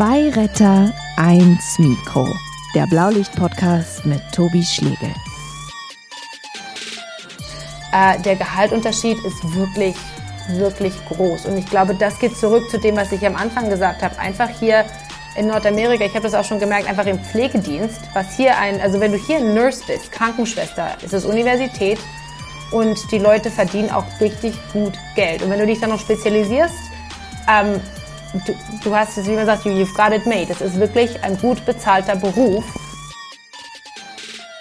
Zwei Retter, eins Mikro. Der Blaulicht-Podcast mit Tobi Schlegel. Äh, der Gehaltunterschied ist wirklich, wirklich groß. Und ich glaube, das geht zurück zu dem, was ich am Anfang gesagt habe. Einfach hier in Nordamerika, ich habe das auch schon gemerkt, einfach im Pflegedienst, was hier ein, also wenn du hier Nurse bist, Krankenschwester, ist es Universität und die Leute verdienen auch richtig gut Geld. Und wenn du dich dann noch spezialisierst, ähm, du, du hast es, wie man sagt, you've got it made. Es ist wirklich ein gut bezahlter Beruf.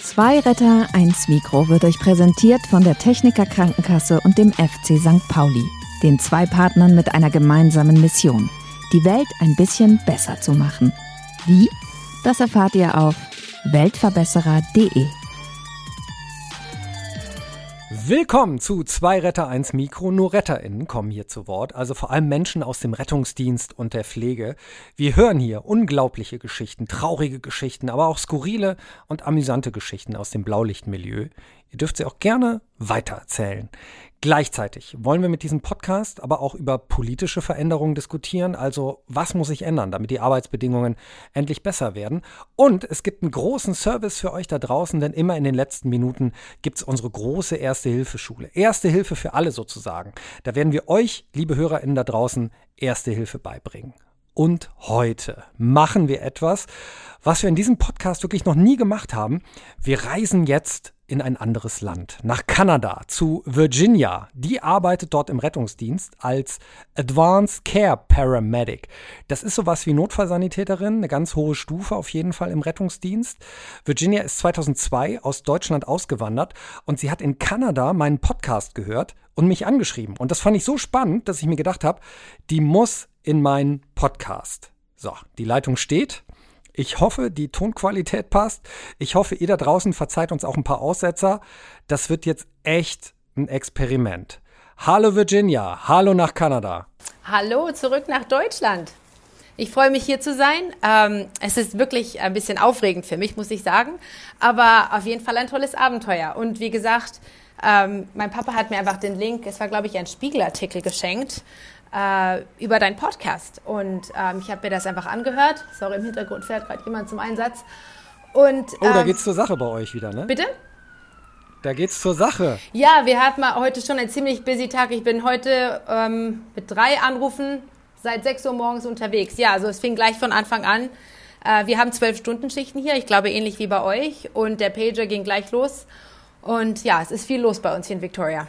Zwei Retter, eins Mikro wird euch präsentiert von der Techniker Krankenkasse und dem FC St. Pauli, den zwei Partnern mit einer gemeinsamen Mission, die Welt ein bisschen besser zu machen. Wie? Das erfahrt ihr auf weltverbesserer.de. Willkommen zu Zwei Retter, eins Mikro. Nur RetterInnen kommen hier zu Wort, also vor allem Menschen aus dem Rettungsdienst und der Pflege. Wir hören hier unglaubliche Geschichten, traurige Geschichten, aber auch skurrile und amüsante Geschichten aus dem Blaulichtmilieu. Ihr dürft sie auch gerne weitererzählen. Gleichzeitig wollen wir mit diesem Podcast aber auch über politische Veränderungen diskutieren, also was muss sich ändern, damit die Arbeitsbedingungen endlich besser werden. Und es gibt einen großen Service für euch da draußen, denn immer in den letzten Minuten gibt es unsere große Erste-Hilfe-Schule. Erste Hilfe für alle sozusagen. Da werden wir euch, liebe HörerInnen da draußen, Erste Hilfe beibringen. Und heute machen wir etwas, was wir in diesem Podcast wirklich noch nie gemacht haben. Wir reisen jetzt in ein anderes Land, nach Kanada, zu Virginia. Die arbeitet dort im Rettungsdienst als Advanced Care Paramedic. Das ist sowas wie Notfallsanitäterin, eine ganz hohe Stufe auf jeden Fall im Rettungsdienst. Virginia ist 2002 aus Deutschland ausgewandert und sie hat in Kanada meinen Podcast gehört und mich angeschrieben. Und das fand ich so spannend, dass ich mir gedacht habe, die muss in meinen Podcast. So, die Leitung steht. Ich hoffe, die Tonqualität passt. Ich hoffe, ihr da draußen verzeiht uns auch ein paar Aussetzer. Das wird jetzt echt ein Experiment. Hallo Virginia, hallo nach Kanada. Hallo, zurück nach Deutschland. Ich freue mich hier zu sein. Ähm, es ist wirklich ein bisschen aufregend für mich, muss ich sagen. Aber auf jeden Fall ein tolles Abenteuer. Und wie gesagt, ähm, mein Papa hat mir einfach den Link, es war glaube ich ein Spiegelartikel geschenkt äh, über deinen Podcast. Und ähm, ich habe mir das einfach angehört. Sorry, im Hintergrund fährt gerade jemand zum Einsatz. Und, oh, da ähm, geht's zur Sache bei euch wieder, ne? Bitte? Da geht's zur Sache. Ja, wir hatten mal heute schon einen ziemlich busy Tag. Ich bin heute ähm, mit drei Anrufen seit 6 Uhr morgens unterwegs. Ja, also es fing gleich von Anfang an. Äh, wir haben zwölf Stunden Schichten hier, ich glaube ähnlich wie bei euch. Und der Pager ging gleich los. Und ja, es ist viel los bei uns hier in Victoria.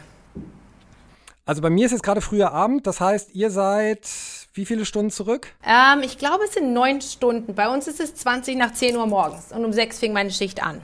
Also bei mir ist jetzt gerade früher Abend, das heißt, ihr seid wie viele Stunden zurück? Ähm, ich glaube, es sind neun Stunden. Bei uns ist es 20 nach 10 Uhr morgens und um sechs fing meine Schicht an.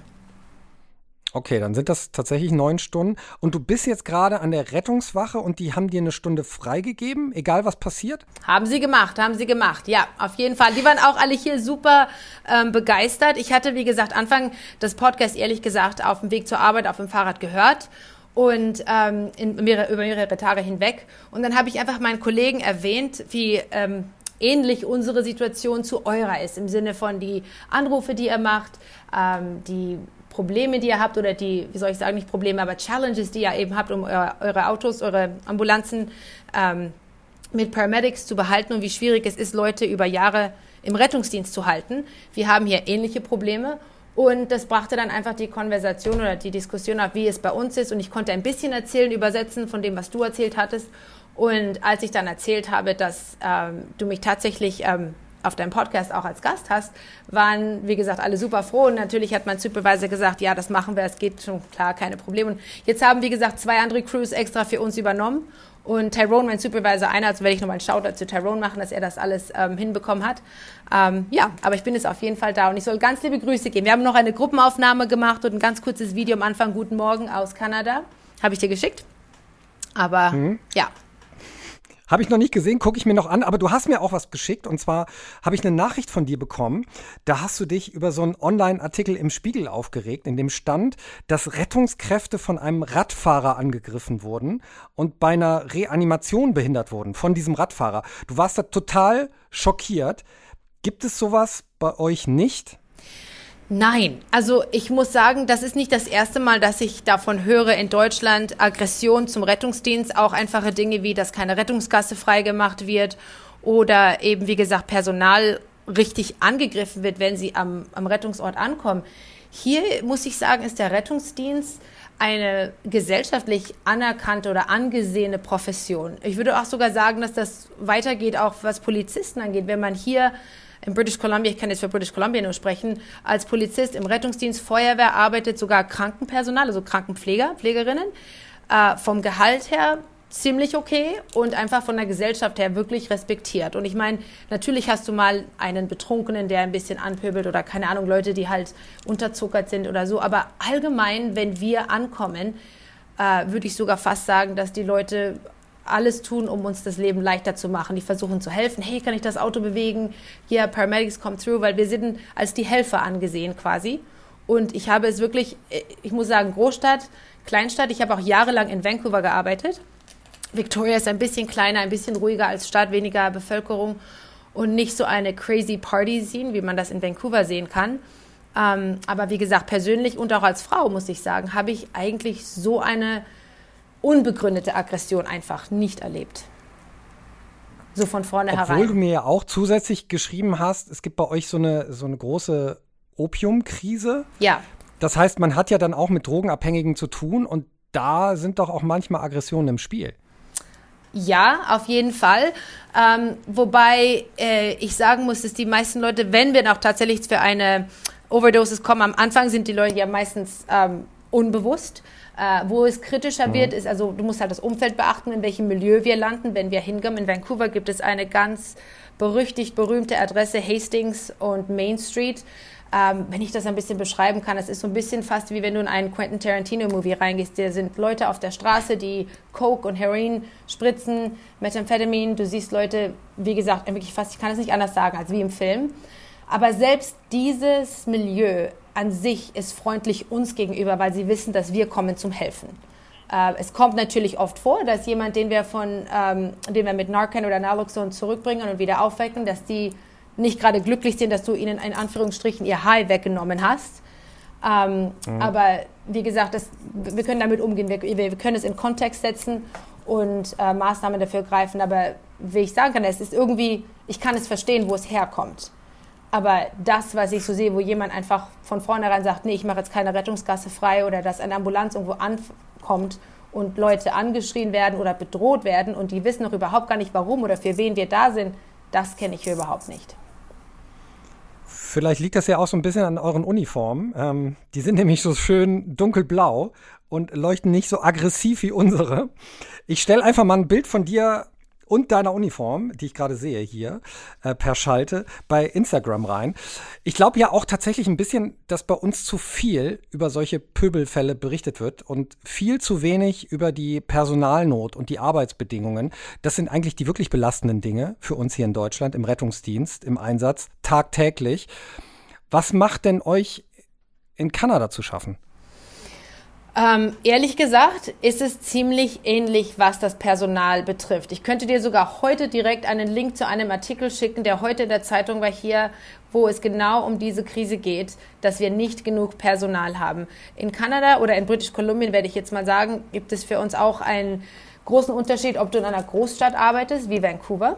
Okay, dann sind das tatsächlich neun Stunden. Und du bist jetzt gerade an der Rettungswache und die haben dir eine Stunde freigegeben, egal was passiert? Haben sie gemacht, haben sie gemacht. Ja, auf jeden Fall. Die waren auch alle hier super ähm, begeistert. Ich hatte, wie gesagt, Anfang des Podcasts ehrlich gesagt auf dem Weg zur Arbeit auf dem Fahrrad gehört und ähm, in mehrere, über mehrere Tage hinweg. Und dann habe ich einfach meinen Kollegen erwähnt, wie ähm, ähnlich unsere Situation zu eurer ist, im Sinne von die Anrufe, die ihr macht, ähm, die Probleme, die ihr habt oder die, wie soll ich sagen, nicht Probleme, aber Challenges, die ihr eben habt, um eure, eure Autos, eure Ambulanzen ähm, mit Paramedics zu behalten und wie schwierig es ist, Leute über Jahre im Rettungsdienst zu halten. Wir haben hier ähnliche Probleme und das brachte dann einfach die Konversation oder die Diskussion auf, wie es bei uns ist. Und ich konnte ein bisschen erzählen, übersetzen von dem, was du erzählt hattest. Und als ich dann erzählt habe, dass ähm, du mich tatsächlich ähm, auf deinem Podcast auch als Gast hast, waren, wie gesagt, alle super froh. Und natürlich hat mein Supervisor gesagt, ja, das machen wir, es geht schon klar, keine Probleme. Und jetzt haben, wie gesagt, zwei andere Crews extra für uns übernommen. Und Tyrone, mein Supervisor, einer, also werde ich nochmal einen Shoutout zu Tyrone machen, dass er das alles ähm, hinbekommen hat. Ähm, ja, aber ich bin jetzt auf jeden Fall da und ich soll ganz liebe Grüße geben. Wir haben noch eine Gruppenaufnahme gemacht und ein ganz kurzes Video am Anfang. Guten Morgen aus Kanada. Habe ich dir geschickt. Aber mhm. ja, habe ich noch nicht gesehen, gucke ich mir noch an, aber du hast mir auch was geschickt und zwar habe ich eine Nachricht von dir bekommen. Da hast du dich über so einen Online-Artikel im Spiegel aufgeregt, in dem stand, dass Rettungskräfte von einem Radfahrer angegriffen wurden und bei einer Reanimation behindert wurden von diesem Radfahrer. Du warst da total schockiert. Gibt es sowas bei euch nicht? Nein, also ich muss sagen, das ist nicht das erste Mal, dass ich davon höre in Deutschland Aggression zum Rettungsdienst, auch einfache Dinge wie, dass keine Rettungsgasse freigemacht wird oder eben, wie gesagt, Personal richtig angegriffen wird, wenn sie am, am Rettungsort ankommen. Hier muss ich sagen, ist der Rettungsdienst eine gesellschaftlich anerkannte oder angesehene Profession. Ich würde auch sogar sagen, dass das weitergeht, auch was Polizisten angeht. Wenn man hier in British Columbia, ich kann jetzt für British Columbia nur sprechen, als Polizist im Rettungsdienst, Feuerwehr arbeitet, sogar Krankenpersonal, also Krankenpfleger, Pflegerinnen, äh, vom Gehalt her ziemlich okay und einfach von der Gesellschaft her wirklich respektiert. Und ich meine, natürlich hast du mal einen Betrunkenen, der ein bisschen anpöbelt oder keine Ahnung, Leute, die halt unterzuckert sind oder so. Aber allgemein, wenn wir ankommen, äh, würde ich sogar fast sagen, dass die Leute alles tun, um uns das Leben leichter zu machen. Die versuchen zu helfen. Hey, kann ich das Auto bewegen? Hier, yeah, Paramedics come through, weil wir sind als die Helfer angesehen quasi. Und ich habe es wirklich, ich muss sagen, Großstadt, Kleinstadt. Ich habe auch jahrelang in Vancouver gearbeitet Victoria ist ein bisschen kleiner, ein bisschen ruhiger als Stadt, weniger Bevölkerung und nicht so eine crazy Party-Scene, wie man das in Vancouver sehen kann. Ähm, aber wie gesagt, persönlich und auch als Frau, muss ich sagen, habe ich eigentlich so eine unbegründete Aggression einfach nicht erlebt. So von vornherein. Obwohl du mir ja auch zusätzlich geschrieben hast, es gibt bei euch so eine, so eine große Opiumkrise. Ja. Das heißt, man hat ja dann auch mit Drogenabhängigen zu tun und da sind doch auch manchmal Aggressionen im Spiel. Ja, auf jeden Fall. Ähm, wobei äh, ich sagen muss, dass die meisten Leute, wenn wir noch tatsächlich für eine Overdosis kommen, am Anfang sind die Leute ja meistens ähm, unbewusst. Äh, wo es kritischer mhm. wird, ist also, du musst halt das Umfeld beachten, in welchem Milieu wir landen. Wenn wir hinkommen, in Vancouver gibt es eine ganz berüchtigt berühmte Adresse, Hastings und Main Street ähm, wenn ich das ein bisschen beschreiben kann, es ist so ein bisschen fast wie wenn du in einen Quentin Tarantino-Movie reingehst. Da sind Leute auf der Straße, die Coke und Heroin spritzen, Methamphetamine. Du siehst Leute, wie gesagt, wirklich fast, ich kann es nicht anders sagen, als wie im Film. Aber selbst dieses Milieu an sich ist freundlich uns gegenüber, weil sie wissen, dass wir kommen zum Helfen. Äh, es kommt natürlich oft vor, dass jemand, den wir von, ähm, den wir mit Narcan oder Naloxone zurückbringen und wieder aufwecken, dass die nicht gerade glücklich sind, dass du ihnen in Anführungsstrichen ihr High weggenommen hast. Ähm, mhm. Aber wie gesagt, das, wir können damit umgehen. Wir, wir, können es in Kontext setzen und äh, Maßnahmen dafür greifen. Aber wie ich sagen kann, es ist irgendwie, ich kann es verstehen, wo es herkommt. Aber das, was ich so sehe, wo jemand einfach von vornherein sagt, nee, ich mache jetzt keine Rettungsgasse frei oder dass eine Ambulanz irgendwo ankommt und Leute angeschrien werden oder bedroht werden und die wissen noch überhaupt gar nicht, warum oder für wen wir da sind, das kenne ich hier überhaupt nicht. Vielleicht liegt das ja auch so ein bisschen an euren Uniformen. Ähm, die sind nämlich so schön dunkelblau und leuchten nicht so aggressiv wie unsere. Ich stelle einfach mal ein Bild von dir und deiner Uniform, die ich gerade sehe hier, äh, per Schalte bei Instagram rein. Ich glaube ja auch tatsächlich ein bisschen, dass bei uns zu viel über solche Pöbelfälle berichtet wird und viel zu wenig über die Personalnot und die Arbeitsbedingungen. Das sind eigentlich die wirklich belastenden Dinge für uns hier in Deutschland im Rettungsdienst, im Einsatz, tagtäglich. Was macht denn euch in Kanada zu schaffen? Ähm, ehrlich gesagt ist es ziemlich ähnlich, was das Personal betrifft. Ich könnte dir sogar heute direkt einen Link zu einem Artikel schicken, der heute in der Zeitung war hier, wo es genau um diese Krise geht, dass wir nicht genug Personal haben. In Kanada oder in British Columbia, werde ich jetzt mal sagen, gibt es für uns auch einen großen Unterschied, ob du in einer Großstadt arbeitest, wie Vancouver,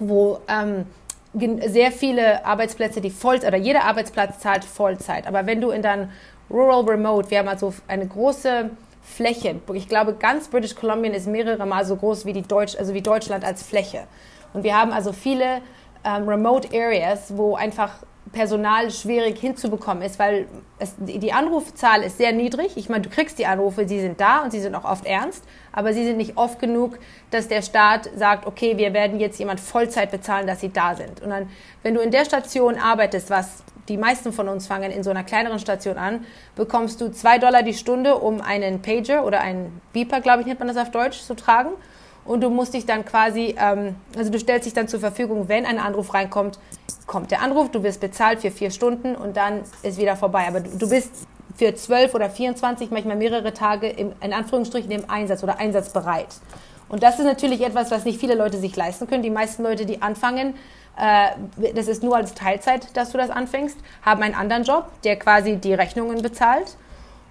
wo ähm, sehr viele Arbeitsplätze, die voll oder jeder Arbeitsplatz zahlt Vollzeit. Aber wenn du in deinem Rural Remote. Wir haben also eine große Fläche. Ich glaube, ganz British Columbia ist mehrere Mal so groß wie, die Deutsch, also wie Deutschland als Fläche. Und wir haben also viele ähm, Remote Areas, wo einfach Personal schwierig hinzubekommen ist, weil es, die Anrufzahl ist sehr niedrig. Ich meine, du kriegst die Anrufe, sie sind da und sie sind auch oft ernst, aber sie sind nicht oft genug, dass der Staat sagt, okay, wir werden jetzt jemand Vollzeit bezahlen, dass sie da sind. Und dann, wenn du in der Station arbeitest, was die meisten von uns fangen in so einer kleineren Station an, bekommst du zwei Dollar die Stunde, um einen Pager oder einen Beeper, glaube ich, nennt man das auf Deutsch, zu tragen. Und du musst dich dann quasi, ähm, also du stellst dich dann zur Verfügung, wenn ein Anruf reinkommt, kommt der Anruf, du wirst bezahlt für vier Stunden und dann ist wieder vorbei. Aber du, du bist für zwölf oder 24, manchmal mehrere Tage im, in Anführungsstrichen im Einsatz oder einsatzbereit. Und das ist natürlich etwas, was nicht viele Leute sich leisten können. Die meisten Leute, die anfangen, das ist nur als Teilzeit, dass du das anfängst, haben einen anderen Job, der quasi die Rechnungen bezahlt.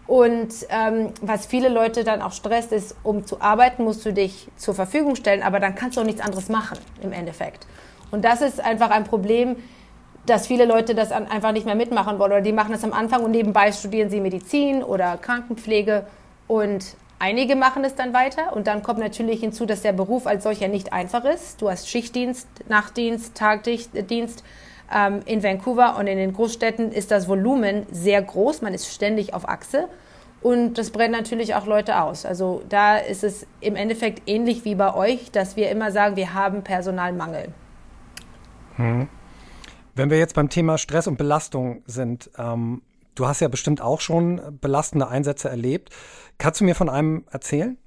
Und ähm, was viele Leute dann auch stresst, ist, um zu arbeiten, musst du dich zur Verfügung stellen, aber dann kannst du auch nichts anderes machen im Endeffekt. Und das ist einfach ein Problem, dass viele Leute das einfach nicht mehr mitmachen wollen oder die machen das am Anfang und nebenbei studieren sie Medizin oder Krankenpflege und einige machen es dann weiter und dann kommt natürlich hinzu, dass der Beruf als solcher nicht einfach ist. Du hast Schichtdienst, Nachtdienst, Tagdienst. Ähm, in Vancouver und in den Großstädten ist das Volumen sehr groß, man ist ständig auf Achse und das brennt natürlich auch Leute aus. Also da ist es im Endeffekt ähnlich wie bei euch, dass wir immer sagen, wir haben Personalmangel. Hm. Wenn wir jetzt beim Thema Stress und Belastung sind, ähm, du hast ja bestimmt auch schon belastende Einsätze erlebt. Kannst du mir von einem erzählen?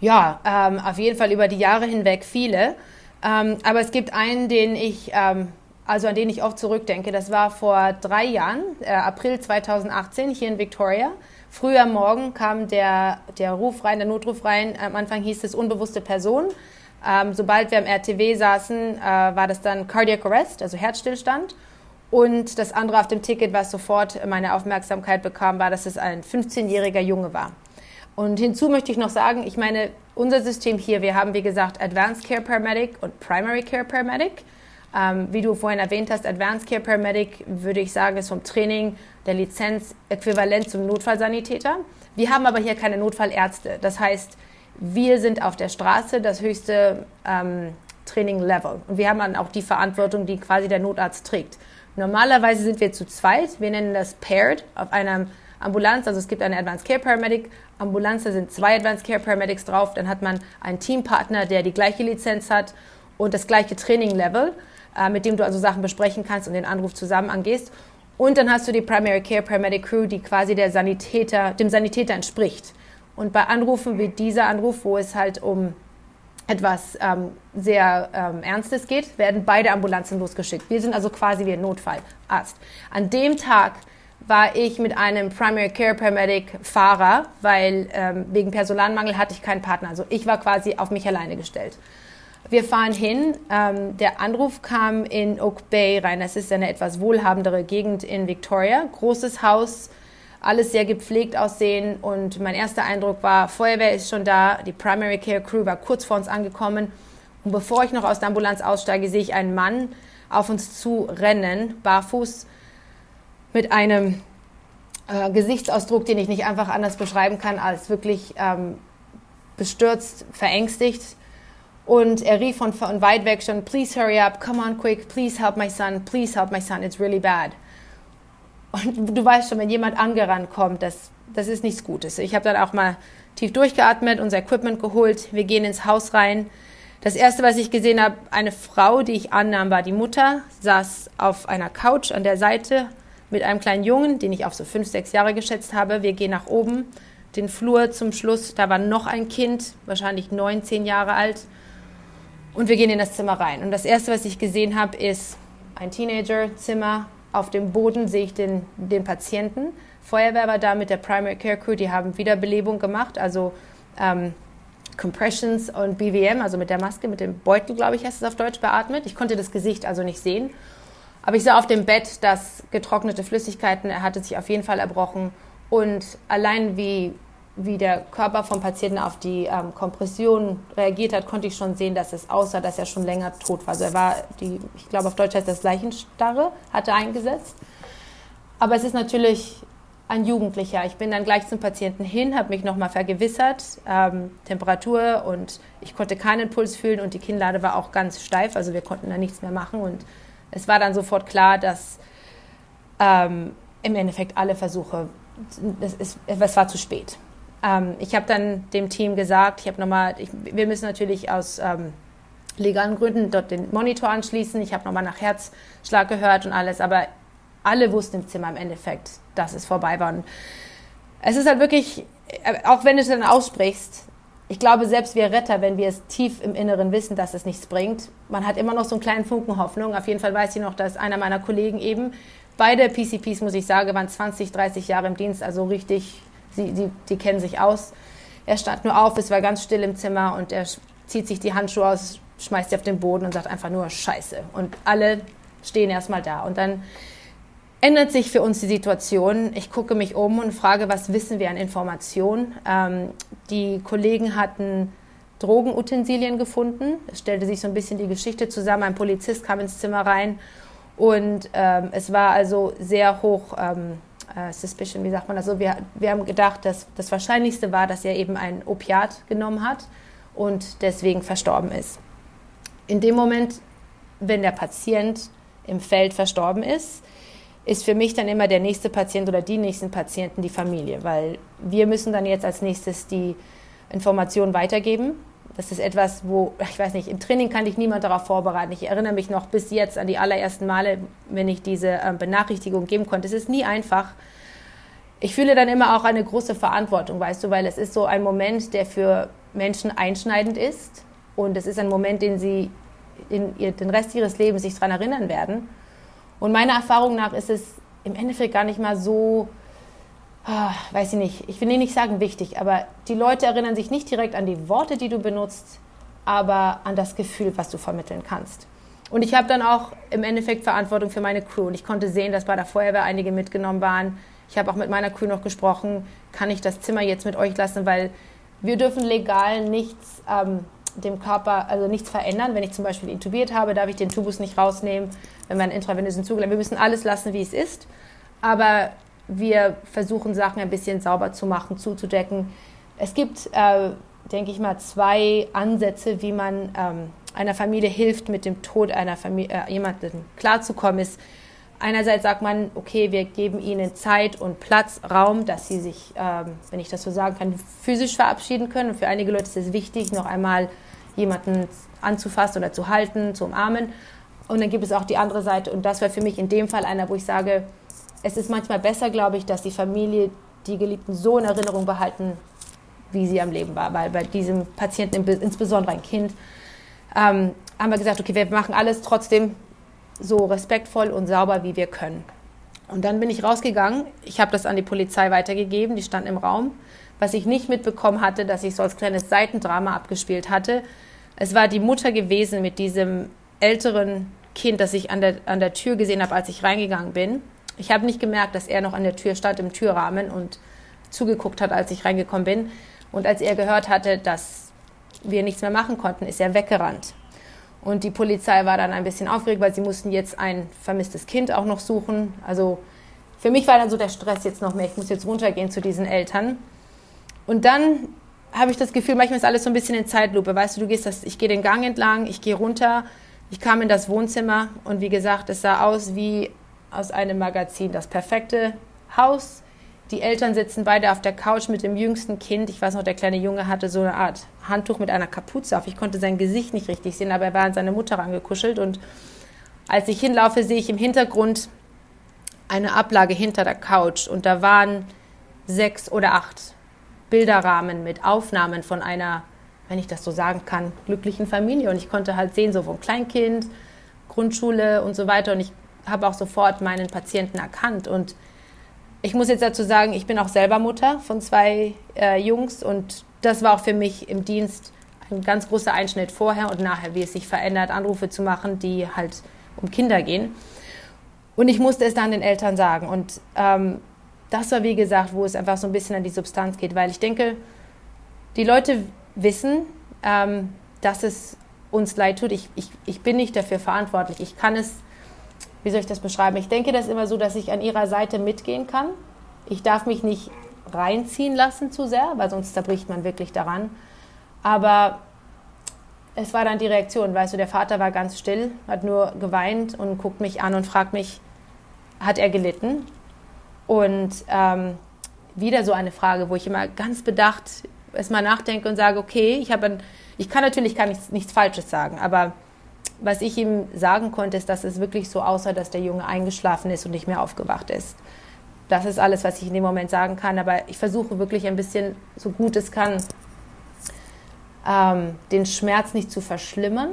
Ja, ähm, auf jeden Fall über die Jahre hinweg viele. Ähm, aber es gibt einen, den ich, ähm, also an den ich oft zurückdenke. Das war vor drei Jahren, äh, April 2018, hier in Victoria. Früh am Morgen kam der, der Ruf rein, der Notruf rein. Am Anfang hieß es unbewusste Person. Ähm, sobald wir am RTW saßen, äh, war das dann Cardiac Arrest, also Herzstillstand. Und das andere auf dem Ticket, was sofort meine Aufmerksamkeit bekam, war, dass es ein 15-jähriger Junge war. Und hinzu möchte ich noch sagen, ich meine, unser System hier, wir haben wie gesagt Advanced Care Paramedic und Primary Care Paramedic. Ähm, wie du vorhin erwähnt hast, Advanced Care Paramedic, würde ich sagen, ist vom Training der Lizenz äquivalent zum Notfallsanitäter. Wir haben aber hier keine Notfallärzte. Das heißt, wir sind auf der Straße das höchste ähm, Training-Level. Und wir haben dann auch die Verantwortung, die quasi der Notarzt trägt. Normalerweise sind wir zu zweit. Wir nennen das paired auf einer Ambulanz. Also es gibt eine Advanced Care Paramedic. Ambulanz, da sind zwei Advanced Care Paramedics drauf. Dann hat man einen Teampartner, der die gleiche Lizenz hat und das gleiche Training-Level, äh, mit dem du also Sachen besprechen kannst und den Anruf zusammen angehst. Und dann hast du die Primary Care Paramedic Crew, die quasi der Sanitäter, dem Sanitäter entspricht. Und bei Anrufen wie dieser Anruf, wo es halt um etwas ähm, sehr ähm, Ernstes geht, werden beide Ambulanzen losgeschickt. Wir sind also quasi wie ein Notfallarzt. An dem Tag war ich mit einem Primary Care Paramedic Fahrer, weil ähm, wegen Personalmangel hatte ich keinen Partner. Also ich war quasi auf mich alleine gestellt. Wir fahren hin. Ähm, der Anruf kam in Oak Bay rein. Das ist eine etwas wohlhabendere Gegend in Victoria. Großes Haus, alles sehr gepflegt aussehen. Und mein erster Eindruck war, Feuerwehr ist schon da, die Primary Care Crew war kurz vor uns angekommen. Und bevor ich noch aus der Ambulanz aussteige, sehe ich einen Mann auf uns zu rennen, barfuß, mit einem äh, Gesichtsausdruck, den ich nicht einfach anders beschreiben kann, als wirklich ähm, bestürzt, verängstigt. Und er rief von, von weit weg schon, please hurry up, come on quick, please help my son, please help my son, it's really bad. Und du weißt schon, wenn jemand angerannt kommt, das, das ist nichts Gutes. Ich habe dann auch mal tief durchgeatmet, unser Equipment geholt. Wir gehen ins Haus rein. Das erste, was ich gesehen habe, eine Frau, die ich annahm, war die Mutter, saß auf einer Couch an der Seite mit einem kleinen Jungen, den ich auf so fünf, sechs Jahre geschätzt habe. Wir gehen nach oben, den Flur zum Schluss. Da war noch ein Kind, wahrscheinlich neun, zehn Jahre alt. Und wir gehen in das Zimmer rein. Und das erste, was ich gesehen habe, ist ein Teenager-Zimmer, auf dem Boden sehe ich den, den Patienten. Feuerwehr war da mit der Primary Care Crew, die haben Wiederbelebung gemacht, also ähm, Compressions und BVM, also mit der Maske, mit dem Beutel, glaube ich, heißt es auf Deutsch, beatmet. Ich konnte das Gesicht also nicht sehen. Aber ich sah auf dem Bett, dass getrocknete Flüssigkeiten, er hatte sich auf jeden Fall erbrochen. Und allein wie wie der Körper vom Patienten auf die ähm, Kompression reagiert hat, konnte ich schon sehen, dass es aussah, dass er schon länger tot war. Also er war, die, ich glaube auf Deutsch heißt das Leichenstarre, hatte eingesetzt. Aber es ist natürlich ein Jugendlicher. Ich bin dann gleich zum Patienten hin, habe mich nochmal vergewissert, ähm, Temperatur und ich konnte keinen Puls fühlen und die Kinnlade war auch ganz steif, also wir konnten da nichts mehr machen und es war dann sofort klar, dass ähm, im Endeffekt alle Versuche, es, ist, es war zu spät. Ähm, ich habe dann dem Team gesagt, ich habe nochmal, wir müssen natürlich aus ähm, legalen Gründen dort den Monitor anschließen. Ich habe nochmal nach Herzschlag gehört und alles, aber alle wussten im Zimmer im Endeffekt, dass es vorbei war. Und es ist halt wirklich, äh, auch wenn du es dann aussprichst, ich glaube, selbst wir Retter, wenn wir es tief im Inneren wissen, dass es nichts bringt, man hat immer noch so einen kleinen Funken Hoffnung. Auf jeden Fall weiß ich noch, dass einer meiner Kollegen eben, beide PCPs, muss ich sagen, waren 20, 30 Jahre im Dienst, also richtig die, die, die kennen sich aus. Er stand nur auf, es war ganz still im Zimmer und er zieht sich die Handschuhe aus, schmeißt sie auf den Boden und sagt einfach nur Scheiße. Und alle stehen erstmal da. Und dann ändert sich für uns die Situation. Ich gucke mich um und frage, was wissen wir an Informationen? Ähm, die Kollegen hatten Drogenutensilien gefunden. Es stellte sich so ein bisschen die Geschichte zusammen. Ein Polizist kam ins Zimmer rein Und ähm, es war also sehr hoch ähm, äh, Suspicion, wie sagt man das so? Wir, wir haben gedacht, dass das Wahrscheinlichste war, dass er eben ein Opiat genommen hat und deswegen verstorben ist. In dem Moment, wenn der Patient im Feld verstorben ist, ist für mich dann immer der nächste Patient oder die nächsten Patienten die Familie, weil wir müssen dann jetzt als nächstes die Informationen weitergeben. Das ist etwas, wo, ich weiß nicht, im Training kann dich niemand darauf vorbereiten. Ich erinnere mich noch bis jetzt an die allerersten Male, wenn ich diese äh, Benachrichtigung geben konnte. Es ist nie einfach. Ich fühle dann immer auch eine große Verantwortung, weißt du, weil es ist so ein Moment, der für Menschen einschneidend ist. Und es ist ein Moment, den sie in ihr, den Rest ihres Lebens sich daran erinnern werden. Und meiner Erfahrung nach ist es im Endeffekt gar nicht mal so, weiß ich nicht, ich will nicht sagen wichtig, aber die Leute erinnern sich nicht direkt an die Worte, die du benutzt, aber an das Gefühl, was du vermitteln kannst. Und ich habe dann auch im Endeffekt Verantwortung für meine Crew. Und ich konnte sehen, dass bei der Feuerwehr einige mitgenommen waren. Ich habe auch mit meiner Crew noch gesprochen, kann ich das Zimmer jetzt mit euch lassen, weil wir dürfen legal nichts ähm, dem Körper, also nichts verändern. Wenn ich zum Beispiel intubiert habe, darf ich den Tubus nicht rausnehmen, wenn man intravenösen Zugang. Wir müssen alles lassen, wie es ist. Aber wir versuchen Sachen ein bisschen sauber zu machen, zuzudecken. Es gibt, äh, denke ich mal, zwei Ansätze, wie man ähm, einer Familie hilft, mit dem Tod einer Familie, äh, jemandem klarzukommen. Ist einerseits sagt man, okay, wir geben ihnen Zeit und Platz, Raum, dass sie sich, ähm, wenn ich das so sagen kann, physisch verabschieden können. Und für einige Leute ist es wichtig, noch einmal jemanden anzufassen oder zu halten, zu umarmen. Und dann gibt es auch die andere Seite. Und das wäre für mich in dem Fall einer, wo ich sage, es ist manchmal besser, glaube ich, dass die Familie die Geliebten so in Erinnerung behalten, wie sie am Leben war. Weil bei diesem Patienten, insbesondere ein Kind, ähm, haben wir gesagt, okay, wir machen alles trotzdem so respektvoll und sauber, wie wir können. Und dann bin ich rausgegangen. Ich habe das an die Polizei weitergegeben. Die stand im Raum. Was ich nicht mitbekommen hatte, dass ich so als kleines Seitendrama abgespielt hatte, es war die Mutter gewesen mit diesem älteren Kind, das ich an der, an der Tür gesehen habe, als ich reingegangen bin. Ich habe nicht gemerkt, dass er noch an der Tür stand im Türrahmen und zugeguckt hat, als ich reingekommen bin. Und als er gehört hatte, dass wir nichts mehr machen konnten, ist er weggerannt. Und die Polizei war dann ein bisschen aufgeregt, weil sie mussten jetzt ein vermisstes Kind auch noch suchen. Also für mich war dann so der Stress jetzt noch mehr. Ich muss jetzt runtergehen zu diesen Eltern. Und dann habe ich das Gefühl, manchmal ist alles so ein bisschen in Zeitlupe. Weißt du, du gehst das, ich gehe den Gang entlang, ich gehe runter, ich kam in das Wohnzimmer und wie gesagt, es sah aus wie aus einem Magazin. Das perfekte Haus. Die Eltern sitzen beide auf der Couch mit dem jüngsten Kind. Ich weiß noch, der kleine Junge hatte so eine Art Handtuch mit einer Kapuze auf. Ich konnte sein Gesicht nicht richtig sehen, aber er war an seine Mutter angekuschelt. Und als ich hinlaufe, sehe ich im Hintergrund eine Ablage hinter der Couch. Und da waren sechs oder acht Bilderrahmen mit Aufnahmen von einer, wenn ich das so sagen kann, glücklichen Familie. Und ich konnte halt sehen, so vom Kleinkind, Grundschule und so weiter. Und ich habe auch sofort meinen Patienten erkannt. Und ich muss jetzt dazu sagen, ich bin auch selber Mutter von zwei äh, Jungs. Und das war auch für mich im Dienst ein ganz großer Einschnitt vorher und nachher, wie es sich verändert, Anrufe zu machen, die halt um Kinder gehen. Und ich musste es dann den Eltern sagen. Und ähm, das war, wie gesagt, wo es einfach so ein bisschen an die Substanz geht, weil ich denke, die Leute wissen, ähm, dass es uns leid tut. Ich, ich, ich bin nicht dafür verantwortlich. Ich kann es, wie soll ich das beschreiben? Ich denke das immer so, dass ich an ihrer Seite mitgehen kann. Ich darf mich nicht reinziehen lassen zu sehr, weil sonst zerbricht man wirklich daran. Aber es war dann die Reaktion, weißt du, der Vater war ganz still, hat nur geweint und guckt mich an und fragt mich, hat er gelitten? Und ähm, wieder so eine Frage, wo ich immer ganz bedacht erstmal nachdenke und sage, okay, ich, habe ich kann natürlich gar nichts, nichts Falsches sagen, aber was ich ihm sagen konnte, ist, dass es wirklich so aussah, dass der Junge eingeschlafen ist und nicht mehr aufgewacht ist. Das ist alles, was ich in dem Moment sagen kann, aber ich versuche wirklich ein bisschen, so gut es kann, ähm, den Schmerz nicht zu verschlimmern.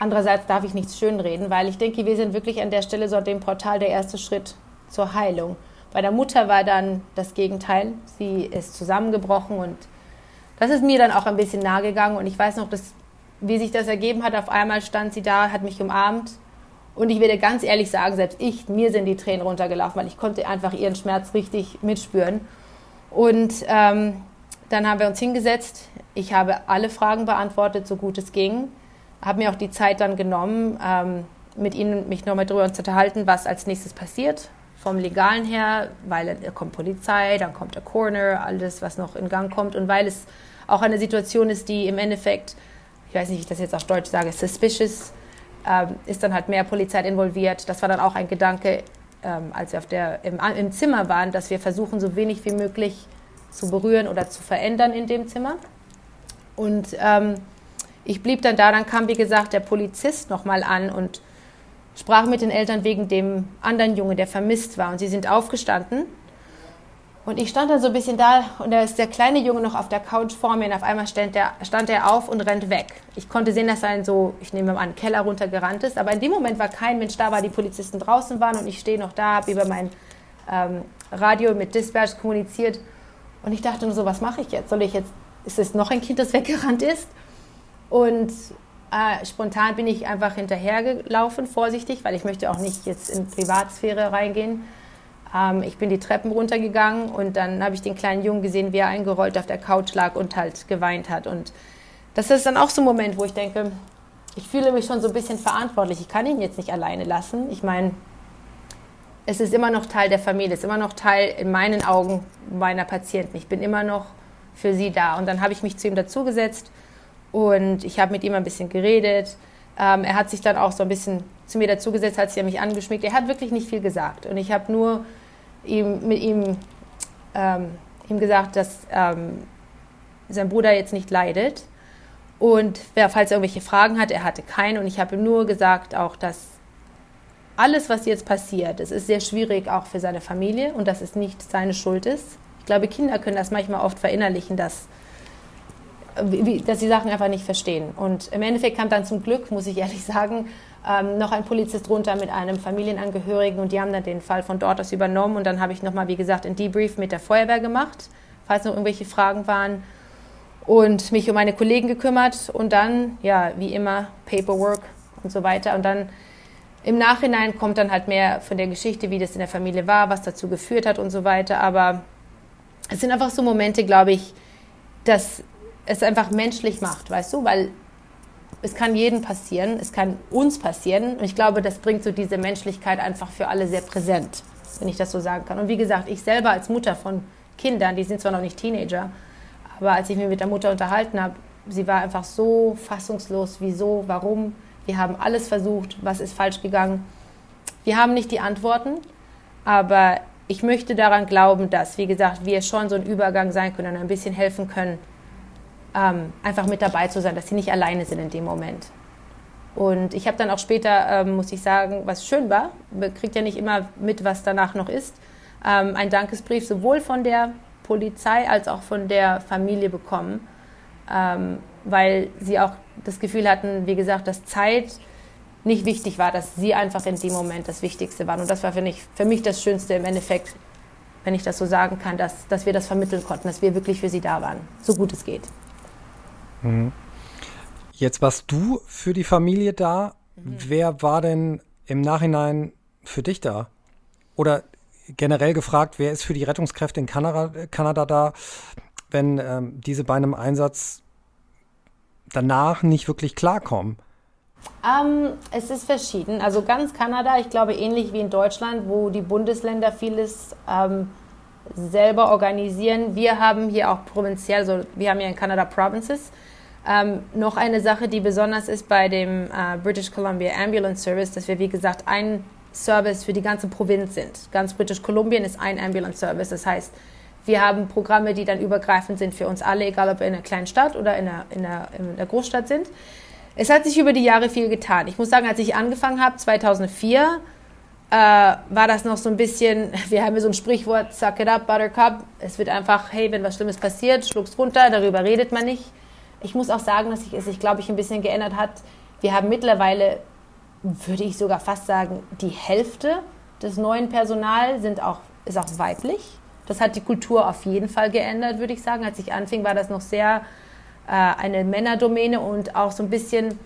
Andererseits darf ich nichts schönreden, weil ich denke, wir sind wirklich an der Stelle so dem Portal der erste Schritt zur Heilung. Bei der Mutter war dann das Gegenteil. Sie ist zusammengebrochen und das ist mir dann auch ein bisschen nahe gegangen. Und ich weiß noch, dass, wie sich das ergeben hat. Auf einmal stand sie da, hat mich umarmt. Und ich werde ganz ehrlich sagen, selbst ich, mir sind die Tränen runtergelaufen, weil ich konnte einfach ihren Schmerz richtig mitspüren. Und ähm, dann haben wir uns hingesetzt. Ich habe alle Fragen beantwortet, so gut es ging. Habe mir auch die Zeit dann genommen, ähm, mit ihnen mich nochmal darüber zu unterhalten, was als nächstes passiert, vom Legalen her, weil da kommt Polizei, dann kommt der Coroner, alles, was noch in Gang kommt und weil es auch eine Situation ist, die im Endeffekt, ich weiß nicht, wie ich das jetzt auf Deutsch sage, suspicious, ähm, ist dann halt mehr Polizei involviert. Das war dann auch ein Gedanke, ähm, als wir auf der, im, im Zimmer waren, dass wir versuchen, so wenig wie möglich zu berühren oder zu verändern in dem Zimmer. Und ähm, ich blieb dann da, dann kam, wie gesagt, der Polizist nochmal an und sprach mit den Eltern wegen dem anderen Jungen, der vermisst war. Und sie sind aufgestanden. Und ich stand dann so ein bisschen da und da ist der kleine Junge noch auf der Couch vor mir und auf einmal stand, der, stand er auf und rennt weg. Ich konnte sehen, dass er in so, ich nehme mal an, Keller runtergerannt ist. Aber in dem Moment war kein Mensch da, weil die Polizisten draußen waren und ich stehe noch da, habe über mein ähm, Radio mit Dispatch kommuniziert. Und ich dachte nur so, was mache ich jetzt? Soll ich jetzt, ist es noch ein Kind, das weggerannt ist? Und äh, spontan bin ich einfach hinterhergelaufen, vorsichtig, weil ich möchte auch nicht jetzt in Privatsphäre reingehen. Ähm, ich bin die Treppen runtergegangen und dann habe ich den kleinen Jungen gesehen, wie er eingerollt auf der Couch lag und halt geweint hat. Und das ist dann auch so ein Moment, wo ich denke, ich fühle mich schon so ein bisschen verantwortlich. Ich kann ihn jetzt nicht alleine lassen. Ich meine, es ist immer noch Teil der Familie, es ist immer noch Teil in meinen Augen meiner Patienten. Ich bin immer noch für sie da. Und dann habe ich mich zu ihm dazugesetzt und ich habe mit ihm ein bisschen geredet. Ähm, er hat sich dann auch so ein bisschen zu mir dazugesetzt, hat sich mich angeschmiegt. Er hat wirklich nicht viel gesagt. Und ich habe nur ihm, mit ihm, ähm, ihm gesagt, dass ähm, sein Bruder jetzt nicht leidet. Und wer, falls er irgendwelche Fragen hat, er hatte keine. Und ich habe ihm nur gesagt, auch, dass alles, was jetzt passiert, es ist sehr schwierig auch für seine Familie und dass es nicht seine Schuld ist. Ich glaube, Kinder können das manchmal oft verinnerlichen, dass wie, dass die Sachen einfach nicht verstehen. Und im Endeffekt kam dann zum Glück, muss ich ehrlich sagen, ähm, noch ein Polizist runter mit einem Familienangehörigen und die haben dann den Fall von dort aus übernommen. Und dann habe ich nochmal, wie gesagt, ein Debrief mit der Feuerwehr gemacht, falls noch irgendwelche Fragen waren. Und mich um meine Kollegen gekümmert und dann, ja, wie immer, Paperwork und so weiter. Und dann im Nachhinein kommt dann halt mehr von der Geschichte, wie das in der Familie war, was dazu geführt hat und so weiter. Aber es sind einfach so Momente, glaube ich, dass es einfach menschlich macht, weißt du, weil es kann jedem passieren, es kann uns passieren und ich glaube, das bringt so diese Menschlichkeit einfach für alle sehr präsent, wenn ich das so sagen kann. Und wie gesagt, ich selber als Mutter von Kindern, die sind zwar noch nicht Teenager, aber als ich mich mit der Mutter unterhalten habe, sie war einfach so fassungslos, wieso, warum. Wir haben alles versucht, was ist falsch gegangen. Wir haben nicht die Antworten, aber ich möchte daran glauben, dass, wie gesagt, wir schon so ein Übergang sein können und ein bisschen helfen können, ähm, einfach mit dabei zu sein, dass sie nicht alleine sind in dem Moment. Und ich habe dann auch später, ähm, muss ich sagen, was schön war, man kriegt ja nicht immer mit, was danach noch ist, ähm, einen Dankesbrief sowohl von der Polizei als auch von der Familie bekommen, ähm, weil sie auch das Gefühl hatten, wie gesagt, dass Zeit nicht wichtig war, dass sie einfach in dem Moment das Wichtigste waren. Und das war für mich, für mich das Schönste im Endeffekt, wenn ich das so sagen kann, dass, dass wir das vermitteln konnten, dass wir wirklich für sie da waren, so gut es geht. Mhm. Jetzt warst du für die Familie da. Mhm. Wer war denn im Nachhinein für dich da? Oder generell gefragt, wer ist für die Rettungskräfte in Kanada, Kanada da, wenn ähm, diese bei einem Einsatz danach nicht wirklich klarkommen? Ähm, es ist verschieden. Also ganz Kanada, ich glaube ähnlich wie in Deutschland, wo die Bundesländer vieles ähm, selber organisieren. Wir haben hier auch provinziell, also wir haben hier in Kanada Provinces. Ähm, noch eine Sache, die besonders ist bei dem äh, British Columbia Ambulance Service, dass wir, wie gesagt, ein Service für die ganze Provinz sind. Ganz British Columbia ist ein Ambulance Service. Das heißt, wir haben Programme, die dann übergreifend sind für uns alle, egal ob wir in einer kleinen Stadt oder in einer, in einer, in einer Großstadt sind. Es hat sich über die Jahre viel getan. Ich muss sagen, als ich angefangen habe, 2004, äh, war das noch so ein bisschen, wir haben ja so ein Sprichwort, suck it up, buttercup. Es wird einfach, hey, wenn was Schlimmes passiert, schluck's runter, darüber redet man nicht. Ich muss auch sagen, dass sich es sich, glaube ich, ein bisschen geändert hat. Wir haben mittlerweile, würde ich sogar fast sagen, die Hälfte des neuen Personal sind auch, ist auch weiblich. Das hat die Kultur auf jeden Fall geändert, würde ich sagen. Als ich anfing, war das noch sehr äh, eine Männerdomäne und auch so ein bisschen,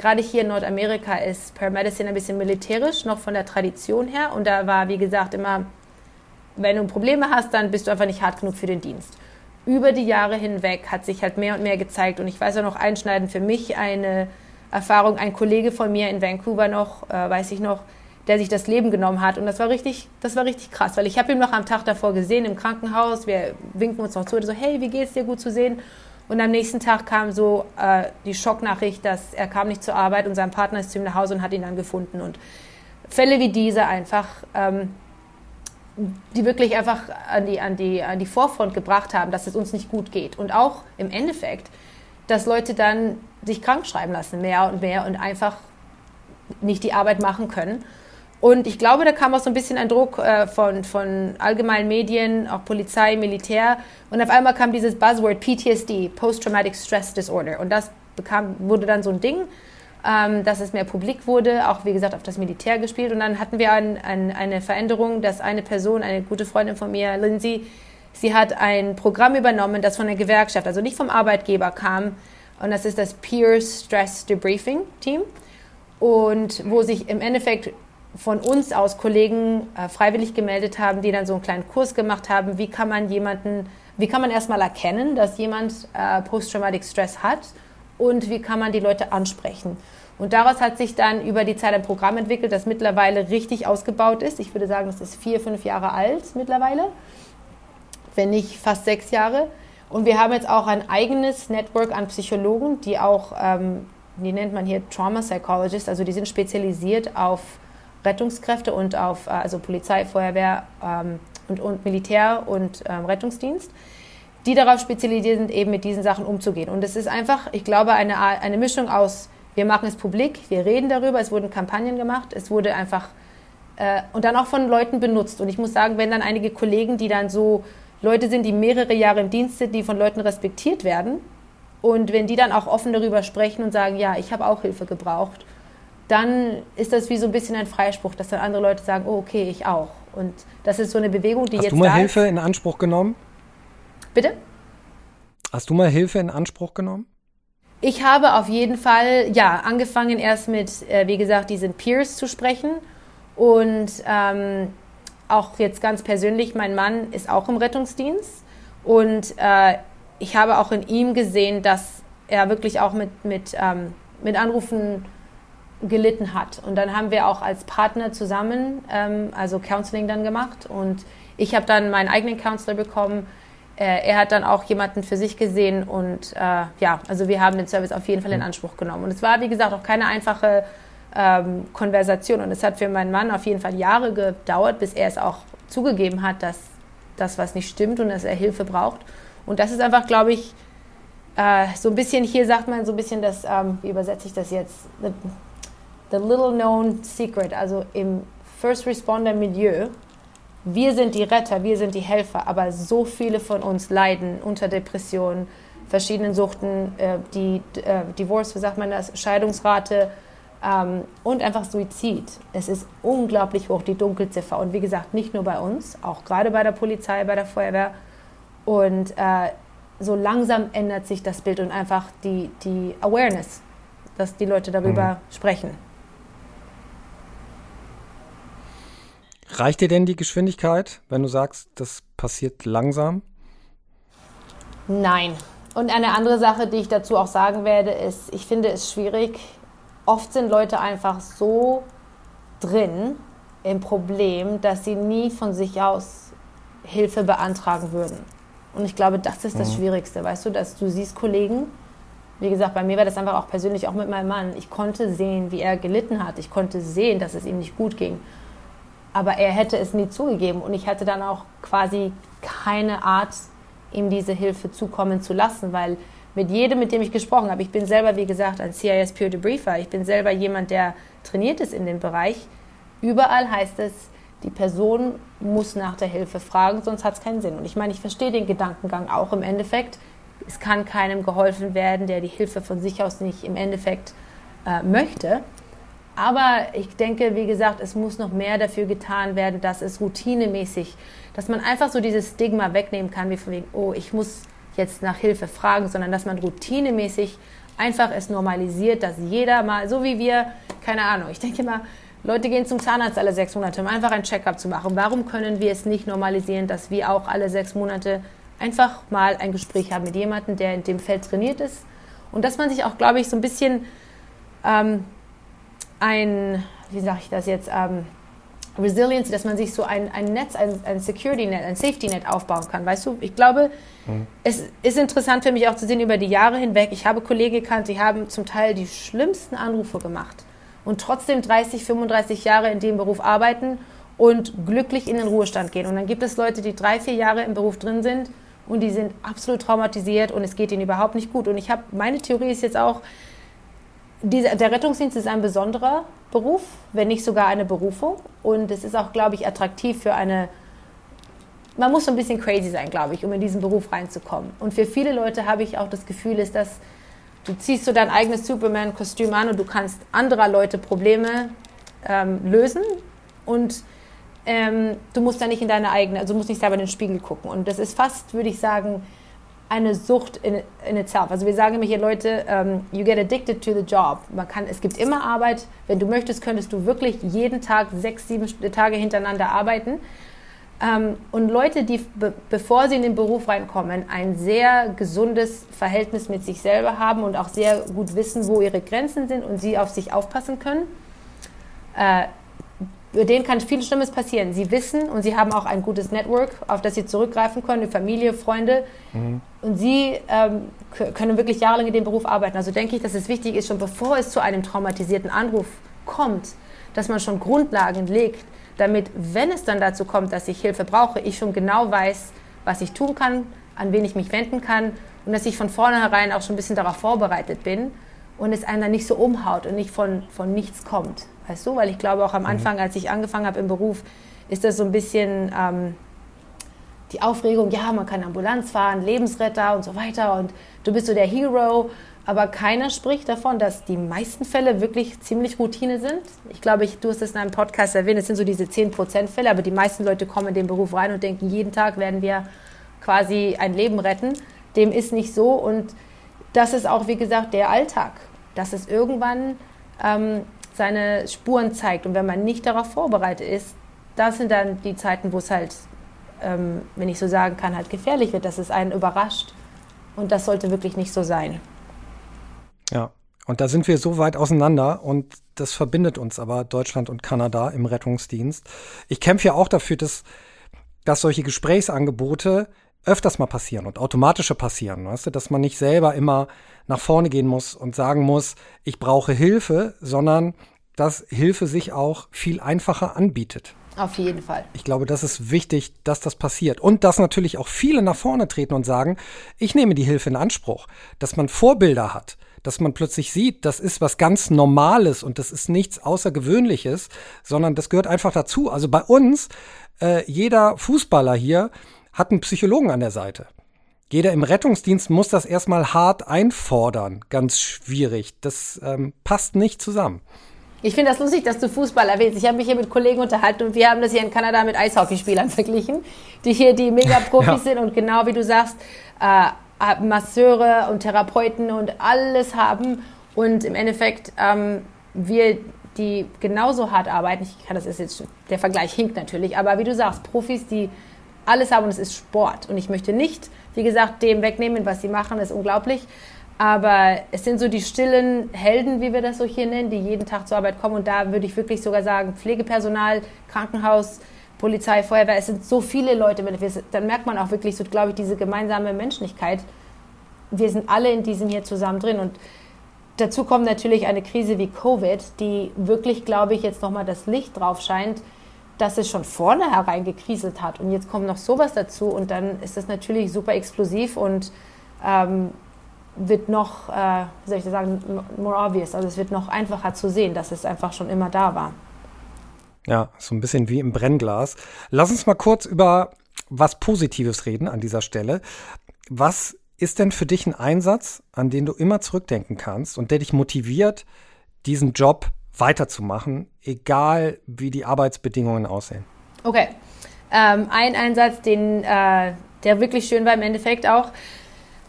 gerade hier in Nordamerika ist Paramedicine ein bisschen militärisch, noch von der Tradition her. Und da war, wie gesagt, immer, wenn du Probleme hast, dann bist du einfach nicht hart genug für den Dienst über die Jahre hinweg hat sich halt mehr und mehr gezeigt. Und ich weiß auch noch einschneidend für mich eine, Erfahrung. Ein Kollege von mir in Vancouver noch, äh, weiß ich noch, der sich das Leben genommen hat. Und das war richtig, das war richtig krass, weil ich habe ihn noch am Tag davor gesehen im Krankenhaus. Wir winken uns noch zu, so hey, wie geht's dir, gut zu sehen. Und am nächsten Tag kam so äh, die Schocknachricht, dass er kam nicht zur Arbeit und sein Partner ist zu ihm nach Hause und hat ihn dann gefunden. Und Fälle wie diese einfach, ähm, die wirklich einfach an die, an, die, an die Vorfront gebracht haben, dass es uns nicht gut geht. Und auch im Endeffekt, dass Leute dann sich krank schreiben lassen, mehr und mehr und einfach nicht die Arbeit machen können. Und ich glaube, da kam auch so ein bisschen ein Druck äh, von, von allgemeinen Medien, auch Polizei, Militär. Und auf einmal kam dieses Buzzword PTSD, Post-Traumatic Stress Disorder. Und das bekam, wurde dann so ein Ding, ähm, dass es mehr publik wurde, auch wie gesagt auf das Militär gespielt. Und dann hatten wir ein, ein, eine Veränderung, dass eine Person, eine gute Freundin von mir, Lindsay, sie hat ein Programm übernommen, das von der Gewerkschaft, also nicht vom Arbeitgeber kam. Und das ist das Peer Stress Debriefing Team. Und wo sich im Endeffekt von uns aus Kollegen äh, freiwillig gemeldet haben, die dann so einen kleinen Kurs gemacht haben, wie kann man jemanden, wie kann man erstmal erkennen, dass jemand äh, Post-Traumatic Stress hat und wie kann man die Leute ansprechen. Und daraus hat sich dann über die Zeit ein Programm entwickelt, das mittlerweile richtig ausgebaut ist. Ich würde sagen, das ist vier, fünf Jahre alt mittlerweile, wenn nicht fast sechs Jahre. Und wir haben jetzt auch ein eigenes Network an Psychologen, die auch, ähm, die nennt man hier Trauma Psychologists, also die sind spezialisiert auf Rettungskräfte und auf äh, also Polizei, Feuerwehr ähm, und, und, Militär und ähm, Rettungsdienst, die darauf spezialisiert sind, eben mit diesen Sachen umzugehen. Und es ist einfach, ich glaube, eine, eine Mischung aus, wir machen es publik, wir reden darüber, es wurden Kampagnen gemacht, es wurde einfach äh, und dann auch von Leuten benutzt. Und ich muss sagen, wenn dann einige Kollegen, die dann so Leute sind, die mehrere Jahre im Dienst sind, die von Leuten respektiert werden, und wenn die dann auch offen darüber sprechen und sagen, ja, ich habe auch Hilfe gebraucht dann ist das wie so ein bisschen ein Freispruch, dass dann andere Leute sagen, oh, okay, ich auch. Und das ist so eine Bewegung, die Hast jetzt. Hast du mal Hilfe ist. in Anspruch genommen? Bitte? Hast du mal Hilfe in Anspruch genommen? Ich habe auf jeden Fall, ja, angefangen erst mit, äh, wie gesagt, diesen Peers zu sprechen. Und ähm, auch jetzt ganz persönlich, mein Mann ist auch im Rettungsdienst. Und äh, ich habe auch in ihm gesehen, dass er wirklich auch mit, mit, ähm, mit Anrufen gelitten hat. Und dann haben wir auch als Partner zusammen, ähm, also Counseling dann gemacht. Und ich habe dann meinen eigenen Counselor bekommen. Äh, er hat dann auch jemanden für sich gesehen. Und äh, ja, also wir haben den Service auf jeden Fall in mhm. Anspruch genommen. Und es war, wie gesagt, auch keine einfache ähm, Konversation. Und es hat für meinen Mann auf jeden Fall Jahre gedauert, bis er es auch zugegeben hat, dass das was nicht stimmt und dass er Hilfe braucht. Und das ist einfach, glaube ich, äh, so ein bisschen, hier sagt man so ein bisschen das, ähm, wie übersetze ich das jetzt? The little known secret, also im First Responder Milieu, wir sind die Retter, wir sind die Helfer, aber so viele von uns leiden unter Depressionen, verschiedenen Suchten, äh, die äh, Divorce, wie sagt man das, Scheidungsrate ähm, und einfach Suizid. Es ist unglaublich hoch, die Dunkelziffer. Und wie gesagt, nicht nur bei uns, auch gerade bei der Polizei, bei der Feuerwehr. Und äh, so langsam ändert sich das Bild und einfach die, die Awareness, dass die Leute darüber mhm. sprechen. Reicht dir denn die Geschwindigkeit, wenn du sagst, das passiert langsam? Nein. Und eine andere Sache, die ich dazu auch sagen werde, ist, ich finde es schwierig. Oft sind Leute einfach so drin im Problem, dass sie nie von sich aus Hilfe beantragen würden. Und ich glaube, das ist das mhm. Schwierigste, weißt du, dass du siehst Kollegen, wie gesagt, bei mir war das einfach auch persönlich, auch mit meinem Mann. Ich konnte sehen, wie er gelitten hat. Ich konnte sehen, dass es ihm nicht gut ging aber er hätte es nie zugegeben und ich hatte dann auch quasi keine Art, ihm diese Hilfe zukommen zu lassen, weil mit jedem, mit dem ich gesprochen habe, ich bin selber, wie gesagt, ein CIS Peer Debriefer, ich bin selber jemand, der trainiert ist in dem Bereich, überall heißt es, die Person muss nach der Hilfe fragen, sonst hat es keinen Sinn. Und ich meine, ich verstehe den Gedankengang auch im Endeffekt. Es kann keinem geholfen werden, der die Hilfe von sich aus nicht im Endeffekt äh, möchte. Aber ich denke, wie gesagt, es muss noch mehr dafür getan werden, dass es routinemäßig, dass man einfach so dieses Stigma wegnehmen kann, wie von wegen, oh, ich muss jetzt nach Hilfe fragen, sondern dass man routinemäßig einfach es normalisiert, dass jeder mal, so wie wir, keine Ahnung, ich denke mal, Leute gehen zum Zahnarzt alle sechs Monate, um einfach ein Checkup zu machen. Warum können wir es nicht normalisieren, dass wir auch alle sechs Monate einfach mal ein Gespräch haben mit jemandem, der in dem Feld trainiert ist? Und dass man sich auch, glaube ich, so ein bisschen ähm, ein, wie sage ich das jetzt, ähm, Resilience, dass man sich so ein, ein Netz, ein, ein Security Net, ein Safety Net aufbauen kann. Weißt du, ich glaube, mhm. es ist interessant für mich auch zu sehen über die Jahre hinweg. Ich habe Kollegen gekannt, die haben zum Teil die schlimmsten Anrufe gemacht und trotzdem 30, 35 Jahre in dem Beruf arbeiten und glücklich in den Ruhestand gehen. Und dann gibt es Leute, die drei, vier Jahre im Beruf drin sind und die sind absolut traumatisiert und es geht ihnen überhaupt nicht gut. Und ich habe, meine Theorie ist jetzt auch, diese, der Rettungsdienst ist ein besonderer Beruf, wenn nicht sogar eine Berufung. Und es ist auch, glaube ich, attraktiv für eine. Man muss so ein bisschen crazy sein, glaube ich, um in diesen Beruf reinzukommen. Und für viele Leute habe ich auch das Gefühl, ist, dass du ziehst so dein eigenes Superman-Kostüm an und du kannst anderer Leute Probleme ähm, lösen und ähm, du musst da nicht in deine eigene, also musst nicht selber in den Spiegel gucken. Und das ist fast, würde ich sagen, eine Sucht in, in itself. Also wir sagen immer hier, Leute, um, ähm, you get addicted to the job. Man kann, es gibt immer Arbeit. Wenn du möchtest, könntest du wirklich jeden Tag sechs, sieben Tage hintereinander arbeiten. Um, ähm, und Leute, die, be bevor sie in den Beruf reinkommen, ein sehr gesundes Verhältnis mit sich selber haben und auch sehr gut wissen, wo ihre Grenzen sind und sie auf sich aufpassen können, äh, denen kann viel Schlimmes passieren. Sie wissen und sie haben auch ein gutes Network, auf das sie zurückgreifen können, Familie, Freunde. Mhm. Und sie ähm, können wirklich jahrelang in dem Beruf arbeiten. Also denke ich, dass es wichtig ist, schon bevor es zu einem traumatisierten Anruf kommt, dass man schon Grundlagen legt, damit, wenn es dann dazu kommt, dass ich Hilfe brauche, ich schon genau weiß, was ich tun kann, an wen ich mich wenden kann und dass ich von vornherein auch schon ein bisschen darauf vorbereitet bin und es einen dann nicht so umhaut und nicht von, von nichts kommt. Weißt du, weil ich glaube auch am mhm. Anfang, als ich angefangen habe im Beruf, ist das so ein bisschen ähm, die Aufregung, ja, man kann Ambulanz fahren, Lebensretter und so weiter und du bist so der Hero. Aber keiner spricht davon, dass die meisten Fälle wirklich ziemlich Routine sind. Ich glaube, ich, du hast es in einem Podcast erwähnt, es sind so diese 10% Fälle, aber die meisten Leute kommen in den Beruf rein und denken, jeden Tag werden wir quasi ein Leben retten. Dem ist nicht so und das ist auch, wie gesagt, der Alltag. Dass es irgendwann ähm, seine Spuren zeigt. Und wenn man nicht darauf vorbereitet ist, das sind dann die Zeiten, wo es halt, ähm, wenn ich so sagen kann, halt gefährlich wird, dass es einen überrascht. Und das sollte wirklich nicht so sein. Ja, und da sind wir so weit auseinander und das verbindet uns aber Deutschland und Kanada im Rettungsdienst. Ich kämpfe ja auch dafür, dass, dass solche Gesprächsangebote öfters mal passieren und automatische passieren, weißt du, dass man nicht selber immer nach vorne gehen muss und sagen muss, ich brauche Hilfe, sondern dass Hilfe sich auch viel einfacher anbietet. Auf jeden Fall. Ich glaube, das ist wichtig, dass das passiert. Und dass natürlich auch viele nach vorne treten und sagen, ich nehme die Hilfe in Anspruch. Dass man Vorbilder hat. Dass man plötzlich sieht, das ist was ganz Normales und das ist nichts Außergewöhnliches, sondern das gehört einfach dazu. Also bei uns, äh, jeder Fußballer hier hat einen Psychologen an der Seite. Jeder im Rettungsdienst muss das erstmal hart einfordern. Ganz schwierig. Das ähm, passt nicht zusammen. Ich finde das lustig, dass du Fußball erwähnst. Ich habe mich hier mit Kollegen unterhalten und wir haben das hier in Kanada mit Eishockeyspielern verglichen, die hier die Mega-Profis ja. sind und genau wie du sagst, äh, Masseure und Therapeuten und alles haben und im Endeffekt ähm, wir die genauso hart arbeiten. Ich kann das ist jetzt der Vergleich hinkt natürlich, aber wie du sagst, Profis, die alles haben und es ist Sport. Und ich möchte nicht, wie gesagt, dem wegnehmen, was sie machen, ist unglaublich. Aber es sind so die stillen Helden, wie wir das so hier nennen, die jeden Tag zur Arbeit kommen. Und da würde ich wirklich sogar sagen, Pflegepersonal, Krankenhaus, Polizei, Feuerwehr, es sind so viele Leute. Dann merkt man auch wirklich so, glaube ich, diese gemeinsame Menschlichkeit. Wir sind alle in diesem hier zusammen drin. Und dazu kommt natürlich eine Krise wie Covid, die wirklich, glaube ich, jetzt nochmal das Licht drauf scheint, dass es schon vorne hereingekriselt hat. Und jetzt kommt noch sowas dazu und dann ist das natürlich super explosiv und ähm, wird noch, äh, wie soll ich das sagen, more obvious. Also es wird noch einfacher zu sehen, dass es einfach schon immer da war. Ja, so ein bisschen wie im Brennglas. Lass uns mal kurz über was Positives reden an dieser Stelle. Was ist denn für dich ein Einsatz, an den du immer zurückdenken kannst und der dich motiviert, diesen Job weiterzumachen, egal wie die Arbeitsbedingungen aussehen. Okay. Ähm, ein Einsatz, den, äh, der wirklich schön war im Endeffekt auch.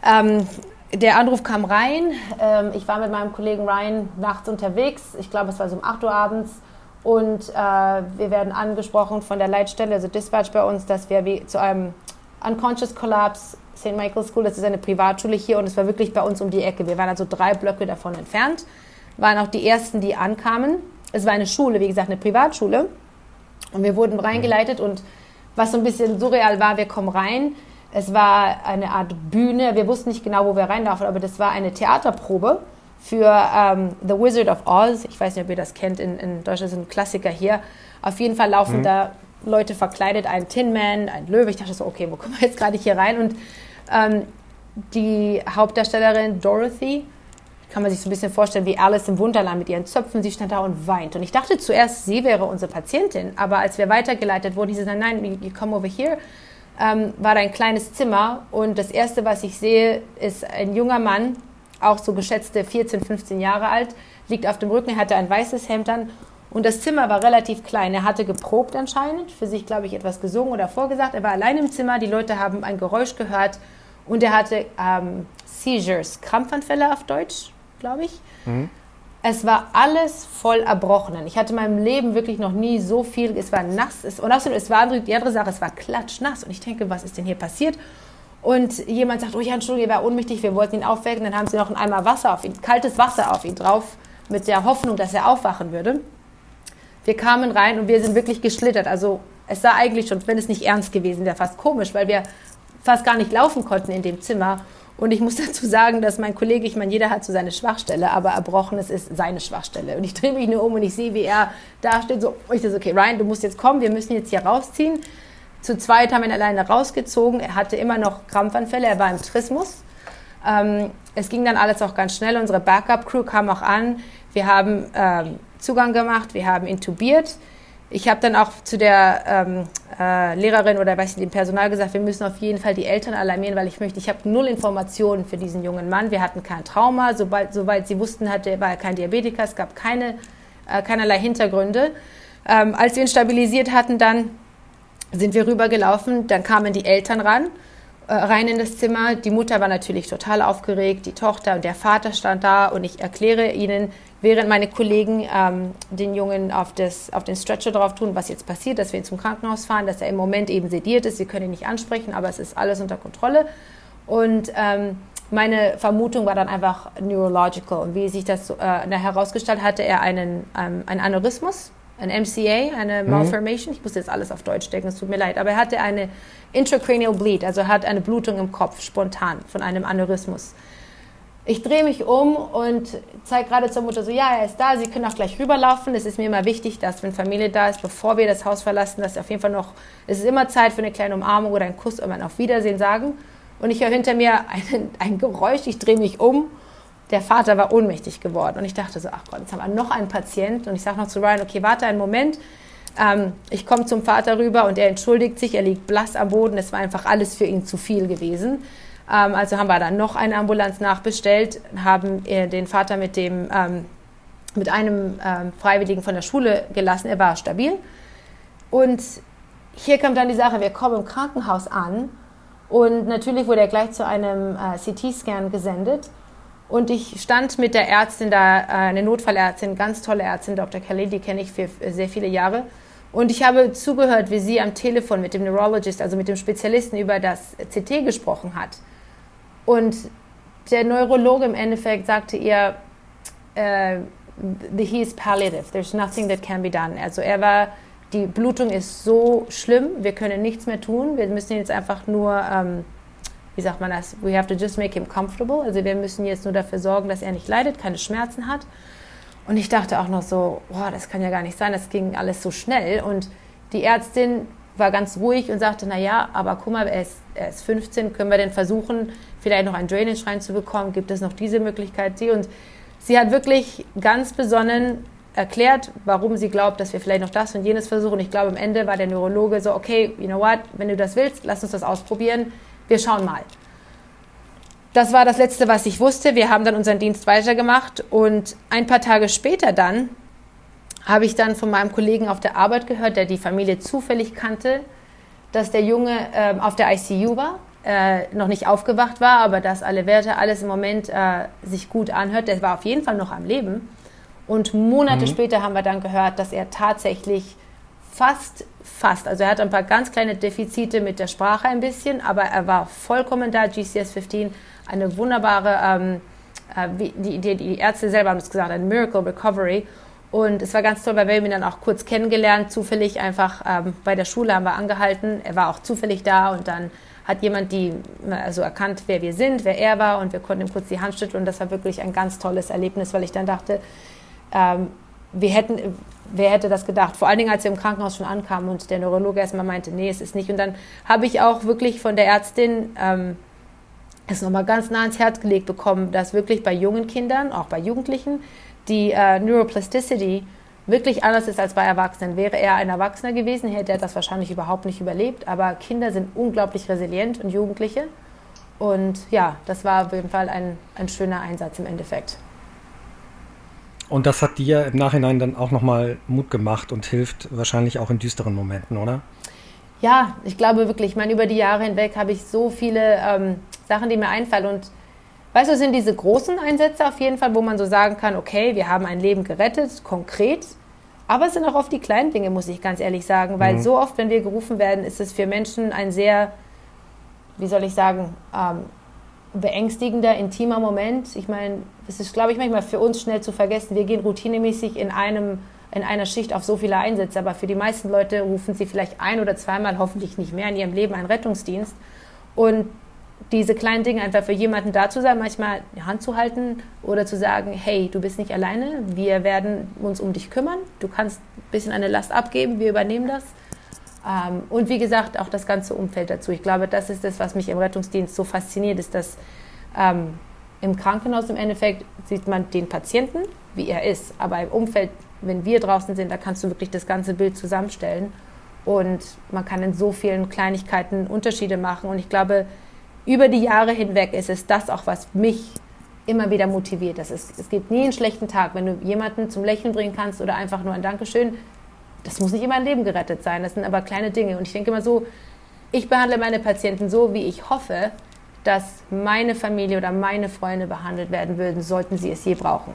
Ähm, der Anruf kam rein. Ähm, ich war mit meinem Kollegen Ryan nachts unterwegs. Ich glaube, es war so um 8 Uhr abends. Und äh, wir werden angesprochen von der Leitstelle, also Dispatch bei uns, dass wir zu einem Unconscious Collapse St. Michael's School, das ist eine Privatschule hier und es war wirklich bei uns um die Ecke. Wir waren also drei Blöcke davon entfernt. waren auch die ersten, die ankamen. Es war eine Schule, wie gesagt, eine Privatschule. Und wir wurden reingeleitet und was so ein bisschen surreal war, wir kommen rein. Es war eine Art Bühne. Wir wussten nicht genau, wo wir reinlaufen, aber das war eine Theaterprobe für ähm, The Wizard of Oz. Ich weiß nicht, ob ihr das kennt. In, in Deutschland ist ein Klassiker hier. Auf jeden Fall laufen mhm. da Leute verkleidet, ein Tin Man, ein Löwe. Ich dachte so, okay, wo kommen wir jetzt gerade hier rein? Und ähm, die Hauptdarstellerin Dorothy, kann man sich so ein bisschen vorstellen wie Alice im Wunderland mit ihren Zöpfen. Sie stand da und weint. Und ich dachte zuerst, sie wäre unsere Patientin. Aber als wir weitergeleitet wurden, hieß es, nein, you come over here, ähm, war da ein kleines Zimmer. Und das Erste, was ich sehe, ist ein junger Mann, auch so geschätzte 14, 15 Jahre alt, liegt auf dem Rücken, hatte ein weißes Hemd an. Und das Zimmer war relativ klein. Er hatte geprobt anscheinend, für sich, glaube ich, etwas gesungen oder vorgesagt. Er war allein im Zimmer, die Leute haben ein Geräusch gehört und er hatte ähm, Seizures, Krampfanfälle auf Deutsch, glaube ich. Mhm. Es war alles voll Erbrochenen. Ich hatte in meinem Leben wirklich noch nie so viel. Es war nass. Es, und außerdem, es war die andere Sache, es war klatschnass. Und ich denke, was ist denn hier passiert? Und jemand sagt, oh ja, Entschuldigung, er war ohnmächtig, wir wollten ihn aufwecken. Dann haben sie noch ein Eimer Wasser auf ihn, kaltes Wasser auf ihn drauf, mit der Hoffnung, dass er aufwachen würde. Wir kamen rein und wir sind wirklich geschlittert. Also es sah eigentlich schon, wenn es nicht ernst gewesen wäre, fast komisch, weil wir fast gar nicht laufen konnten in dem Zimmer. Und ich muss dazu sagen, dass mein Kollege, ich meine, jeder hat so seine Schwachstelle, aber Erbrochenes ist seine Schwachstelle. Und ich drehe mich nur um und ich sehe, wie er da steht, so, ich dachte, okay, Ryan, du musst jetzt kommen, wir müssen jetzt hier rausziehen. Zu zweit haben wir ihn alleine rausgezogen. Er hatte immer noch Krampfanfälle, er war im Trismus. Ähm, es ging dann alles auch ganz schnell. Unsere Backup-Crew kam auch an. Wir haben ähm, Zugang gemacht, wir haben intubiert. Ich habe dann auch zu der ähm, äh, Lehrerin oder weiß nicht, dem Personal gesagt, wir müssen auf jeden Fall die Eltern alarmieren, weil ich möchte, ich habe null Informationen für diesen jungen Mann. Wir hatten kein Trauma, sobald, soweit sie wussten, hatte, war er kein Diabetiker, es gab keine, äh, keinerlei Hintergründe. Ähm, als wir ihn stabilisiert hatten, dann sind wir rübergelaufen, dann kamen die Eltern ran, äh, rein in das Zimmer. Die Mutter war natürlich total aufgeregt, die Tochter und der Vater stand da und ich erkläre ihnen, während meine Kollegen ähm, den Jungen auf, das, auf den Stretcher drauf tun, was jetzt passiert, dass wir ihn zum Krankenhaus fahren, dass er im Moment eben sediert ist. Sie können ihn nicht ansprechen, aber es ist alles unter Kontrolle. Und ähm, meine Vermutung war dann einfach neurological. Und wie sich das äh, herausgestellt hatte, er einen, ähm, einen Aneurysmus, ein MCA, eine mhm. Malformation. Ich muss jetzt alles auf Deutsch denken, es tut mir leid. Aber er hatte eine intracranial bleed, also er hat eine Blutung im Kopf, spontan, von einem Aneurysmus. Ich drehe mich um und zeige gerade zur Mutter so, ja, er ist da, Sie können auch gleich rüberlaufen. Es ist mir immer wichtig, dass wenn Familie da ist, bevor wir das Haus verlassen, dass auf jeden Fall noch, es ist immer Zeit für eine kleine Umarmung oder einen Kuss und ein Auf Wiedersehen sagen. Und ich höre hinter mir ein, ein Geräusch, ich drehe mich um. Der Vater war ohnmächtig geworden und ich dachte so, ach Gott, jetzt haben wir noch einen Patient und ich sage noch zu Ryan, okay, warte einen Moment. Ähm, ich komme zum Vater rüber und er entschuldigt sich, er liegt blass am Boden. Es war einfach alles für ihn zu viel gewesen. Ähm, also haben wir dann noch eine Ambulanz nachbestellt, haben äh, den Vater mit, dem, ähm, mit einem ähm, Freiwilligen von der Schule gelassen. Er war stabil. Und hier kommt dann die Sache, wir kommen im Krankenhaus an und natürlich wurde er gleich zu einem äh, CT-Scan gesendet. Und ich stand mit der Ärztin da, äh, eine Notfallärztin, ganz tolle Ärztin, Dr. Kelly, die kenne ich für sehr viele Jahre. Und ich habe zugehört, wie sie am Telefon mit dem Neurologist, also mit dem Spezialisten über das CT gesprochen hat. Und der Neurologe im Endeffekt sagte ihr, uh, he is palliative, there's nothing that can be done. Also er war, die Blutung ist so schlimm, wir können nichts mehr tun, wir müssen jetzt einfach nur, ähm, wie sagt man das, we have to just make him comfortable. Also wir müssen jetzt nur dafür sorgen, dass er nicht leidet, keine Schmerzen hat. Und ich dachte auch noch so, boah, das kann ja gar nicht sein, das ging alles so schnell. Und die Ärztin war ganz ruhig und sagte, na ja, aber guck mal, er ist, er ist 15, können wir denn versuchen, vielleicht noch ein Drainage reinzubekommen? Gibt es noch diese Möglichkeit? Sie und sie hat wirklich ganz besonnen erklärt, warum sie glaubt, dass wir vielleicht noch das und jenes versuchen. Ich glaube, am Ende war der Neurologe so, okay, you know what, wenn du das willst, lass uns das ausprobieren. Wir schauen mal. Das war das Letzte, was ich wusste. Wir haben dann unseren Dienst weitergemacht und ein paar Tage später dann habe ich dann von meinem Kollegen auf der Arbeit gehört, der die Familie zufällig kannte, dass der Junge äh, auf der ICU war, äh, noch nicht aufgewacht war, aber dass alle Werte, alles im Moment äh, sich gut anhört. Der war auf jeden Fall noch am Leben. Und Monate mhm. später haben wir dann gehört, dass er tatsächlich fast, fast, also er hat ein paar ganz kleine Defizite mit der Sprache ein bisschen, aber er war vollkommen da, GCS 15, eine wunderbare ähm, äh, die, die, die Ärzte selber haben es gesagt, ein Miracle Recovery. Und es war ganz toll, weil wir haben ihn dann auch kurz kennengelernt, zufällig einfach ähm, bei der Schule haben wir angehalten. Er war auch zufällig da und dann hat jemand die also erkannt, wer wir sind, wer er war und wir konnten ihm kurz die Hand schütteln und das war wirklich ein ganz tolles Erlebnis, weil ich dann dachte, ähm, wir hätten, wer hätte das gedacht? Vor allen Dingen, als wir im Krankenhaus schon ankamen und der Neurologe erstmal meinte, nee, es ist nicht. Und dann habe ich auch wirklich von der Ärztin ähm, es nochmal ganz nah ans Herz gelegt bekommen, dass wirklich bei jungen Kindern, auch bei Jugendlichen, die äh, Neuroplasticity wirklich anders ist als bei Erwachsenen. Wäre er ein Erwachsener gewesen, hätte er das wahrscheinlich überhaupt nicht überlebt. Aber Kinder sind unglaublich resilient und Jugendliche. Und ja, das war auf jeden Fall ein, ein schöner Einsatz im Endeffekt. Und das hat dir im Nachhinein dann auch nochmal Mut gemacht und hilft wahrscheinlich auch in düsteren Momenten, oder? Ja, ich glaube wirklich. Ich meine, über die Jahre hinweg habe ich so viele ähm, Sachen, die mir einfallen. Und weißt du, es sind diese großen Einsätze auf jeden Fall, wo man so sagen kann, okay, wir haben ein Leben gerettet, konkret. Aber es sind auch oft die kleinen Dinge, muss ich ganz ehrlich sagen. Weil mhm. so oft, wenn wir gerufen werden, ist es für Menschen ein sehr, wie soll ich sagen, ähm, beängstigender, intimer Moment. Ich meine, es ist, glaube ich, manchmal für uns schnell zu vergessen. Wir gehen routinemäßig in einem in einer Schicht auf so viele Einsätze, aber für die meisten Leute rufen sie vielleicht ein oder zweimal, hoffentlich nicht mehr in ihrem Leben einen Rettungsdienst. Und diese kleinen Dinge einfach für jemanden da zu sein, manchmal die Hand zu halten oder zu sagen, hey, du bist nicht alleine, wir werden uns um dich kümmern, du kannst ein bisschen eine Last abgeben, wir übernehmen das. Ähm, und wie gesagt, auch das ganze Umfeld dazu. Ich glaube, das ist das, was mich im Rettungsdienst so fasziniert, ist, dass ähm, im Krankenhaus im Endeffekt sieht man den Patienten, wie er ist. Aber im Umfeld, wenn wir draußen sind, da kannst du wirklich das ganze Bild zusammenstellen. Und man kann in so vielen Kleinigkeiten Unterschiede machen. Und ich glaube, über die Jahre hinweg ist es das auch, was mich immer wieder motiviert. Das ist, es gibt nie einen schlechten Tag, wenn du jemanden zum Lächeln bringen kannst oder einfach nur ein Dankeschön das muss nicht immer ein Leben gerettet sein, das sind aber kleine Dinge. Und ich denke immer so, ich behandle meine Patienten so, wie ich hoffe, dass meine Familie oder meine Freunde behandelt werden würden, sollten sie es je brauchen.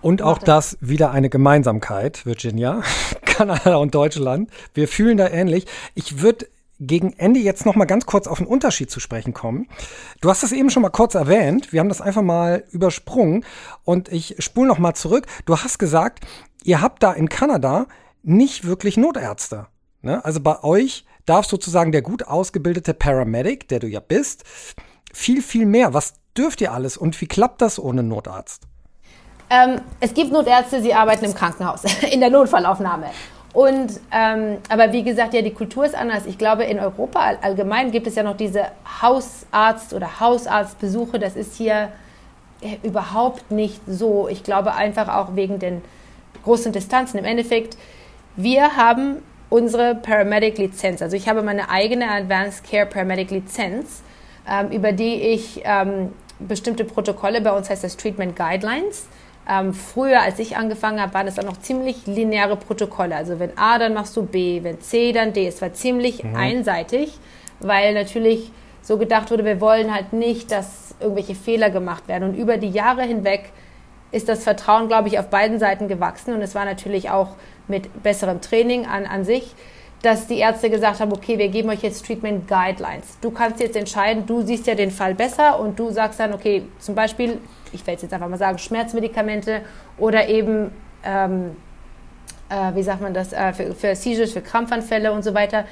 Und auch das wieder eine Gemeinsamkeit, Virginia, Kanada und Deutschland. Wir fühlen da ähnlich. Ich würde gegen Ende jetzt noch mal ganz kurz auf den Unterschied zu sprechen kommen. Du hast es eben schon mal kurz erwähnt. Wir haben das einfach mal übersprungen und ich spule noch mal zurück. Du hast gesagt, ihr habt da in Kanada nicht wirklich Notärzte. Ne? Also bei euch darf sozusagen der gut ausgebildete Paramedic, der du ja bist, viel, viel mehr. Was dürft ihr alles und wie klappt das ohne Notarzt? Ähm, es gibt Notärzte, sie arbeiten im Krankenhaus, in der Notfallaufnahme. Und ähm, aber wie gesagt, ja, die Kultur ist anders. Ich glaube, in Europa allgemein gibt es ja noch diese Hausarzt- oder Hausarztbesuche. Das ist hier äh, überhaupt nicht so. Ich glaube einfach auch wegen den großen Distanzen. Im Endeffekt, wir haben unsere Paramedic-Lizenz. Also ich habe meine eigene Advanced Care Paramedic-Lizenz, ähm, über die ich ähm, bestimmte Protokolle, bei uns heißt das Treatment Guidelines, ähm, früher, als ich angefangen habe, waren es dann noch ziemlich lineare Protokolle. Also wenn A, dann machst du B, wenn C, dann D. Es war ziemlich mhm. einseitig, weil natürlich so gedacht wurde, wir wollen halt nicht, dass irgendwelche Fehler gemacht werden. Und über die Jahre hinweg ist das Vertrauen, glaube ich, auf beiden Seiten gewachsen. Und es war natürlich auch mit besserem Training an, an sich, dass die Ärzte gesagt haben, okay, wir geben euch jetzt Treatment Guidelines. Du kannst jetzt entscheiden, du siehst ja den Fall besser und du sagst dann, okay, zum Beispiel, ich werde jetzt einfach mal sagen, Schmerzmedikamente oder eben, ähm, äh, wie sagt man das, äh, für, für Seizures, für Krampfanfälle und so weiter.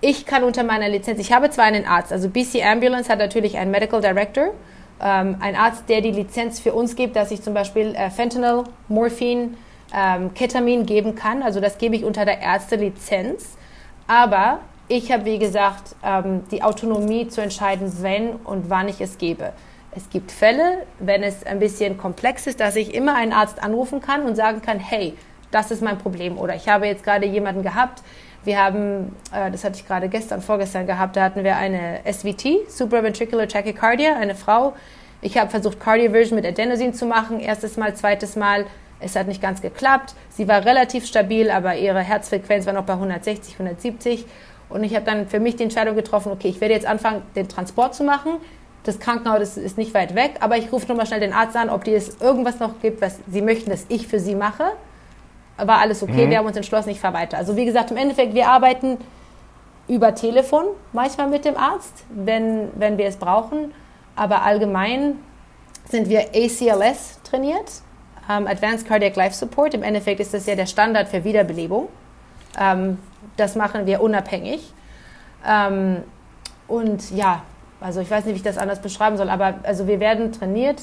Ich kann unter meiner Lizenz, ich habe zwar einen Arzt, also BC Ambulance hat natürlich einen Medical Director, ähm, ein Arzt, der die Lizenz für uns gibt, dass ich zum Beispiel äh, Fentanyl, Morphin, ähm, Ketamin geben kann. Also das gebe ich unter der Ärztelizenz. Aber ich habe, wie gesagt, ähm, die Autonomie zu entscheiden, wenn und wann ich es gebe. Es gibt Fälle, wenn es ein bisschen komplex ist, dass ich immer einen Arzt anrufen kann und sagen kann, hey, das ist mein Problem. Oder ich habe jetzt gerade jemanden gehabt, wir haben, äh, das hatte ich gerade gestern, vorgestern gehabt, da hatten wir eine SVT, Supraventricular Tachycardia, eine Frau. Ich habe versucht, Cardioversion mit Adenosine zu machen, erstes Mal, zweites Mal. Es hat nicht ganz geklappt. Sie war relativ stabil, aber ihre Herzfrequenz war noch bei 160, 170. Und ich habe dann für mich die Entscheidung getroffen, okay, ich werde jetzt anfangen, den Transport zu machen. Das Krankenhaus ist nicht weit weg, aber ich rufe nochmal schnell den Arzt an, ob die es irgendwas noch gibt, was sie möchten, dass ich für sie mache war alles okay, mhm. wir haben uns entschlossen, ich fahre weiter. Also wie gesagt, im Endeffekt, wir arbeiten über Telefon, manchmal mit dem Arzt, wenn, wenn wir es brauchen. aber allgemein sind wir ACLS trainiert, ähm, Advanced Cardiac Life Support. Im Endeffekt ist das ja der Standard für Wiederbelebung. Ähm, das machen wir unabhängig. Ähm, und ja, also ich weiß nicht, wie ich das anders beschreiben soll, aber also wir werden trainiert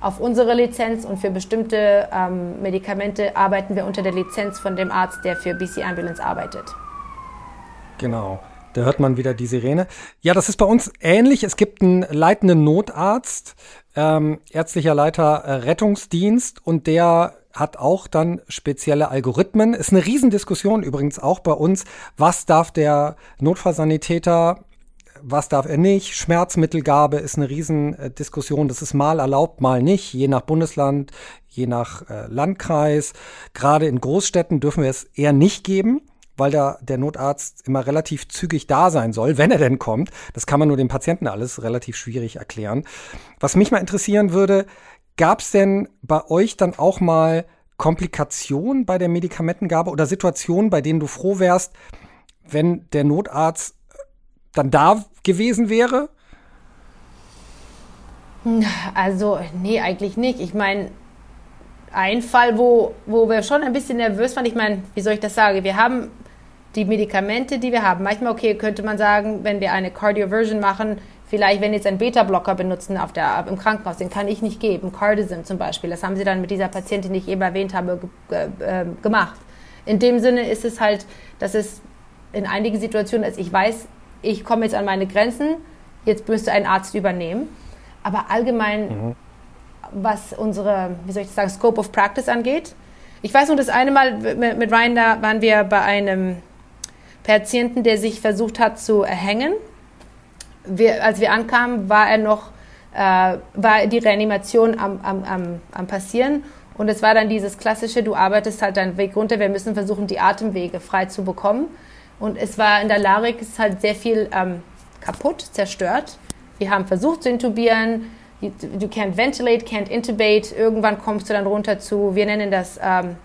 auf unsere Lizenz und für bestimmte ähm, Medikamente arbeiten wir unter der Lizenz von dem Arzt, der für BC Ambulance arbeitet. Genau. Da hört man wieder die Sirene. Ja, das ist bei uns ähnlich. Es gibt einen leitenden Notarzt, ähm, ärztlicher Leiter äh, Rettungsdienst und der hat auch dann spezielle Algorithmen. Ist eine Riesendiskussion übrigens auch bei uns. Was darf der Notfallsanitäter was darf er nicht? Schmerzmittelgabe ist eine Riesendiskussion. Das ist mal erlaubt, mal nicht, je nach Bundesland, je nach äh, Landkreis. Gerade in Großstädten dürfen wir es eher nicht geben, weil da der Notarzt immer relativ zügig da sein soll, wenn er denn kommt. Das kann man nur den Patienten alles relativ schwierig erklären. Was mich mal interessieren würde, gab es denn bei euch dann auch mal Komplikationen bei der Medikamentengabe oder Situationen, bei denen du froh wärst, wenn der Notarzt dann da gewesen wäre? Also, nee, eigentlich nicht. Ich meine, ein Fall, wo, wo wir schon ein bisschen nervös waren, ich meine, wie soll ich das sagen? Wir haben die Medikamente, die wir haben. Manchmal, okay, könnte man sagen, wenn wir eine Cardioversion machen, vielleicht, wenn jetzt einen Beta-Blocker benutzen auf der, im Krankenhaus, den kann ich nicht geben, Cardism zum Beispiel. Das haben sie dann mit dieser Patientin, die ich eben erwähnt habe, äh, gemacht. In dem Sinne ist es halt, dass es in einigen Situationen ist, ich weiß, ich komme jetzt an meine Grenzen, jetzt müsste ein Arzt übernehmen. Aber allgemein, mhm. was unsere, wie soll ich sagen, Scope of Practice angeht. Ich weiß nur, das eine Mal mit Ryan, da waren wir bei einem Patienten, der sich versucht hat zu erhängen. Wir, als wir ankamen, war er noch, äh, war die Reanimation am, am, am, am passieren. Und es war dann dieses klassische, du arbeitest halt deinen Weg runter, wir müssen versuchen, die Atemwege frei zu bekommen. Und es war in der Larik ist halt sehr viel ähm, kaputt, zerstört. Wir haben versucht zu intubieren. Du can't ventilate, can't intubate. Irgendwann kommst du dann runter zu, wir nennen das ähm,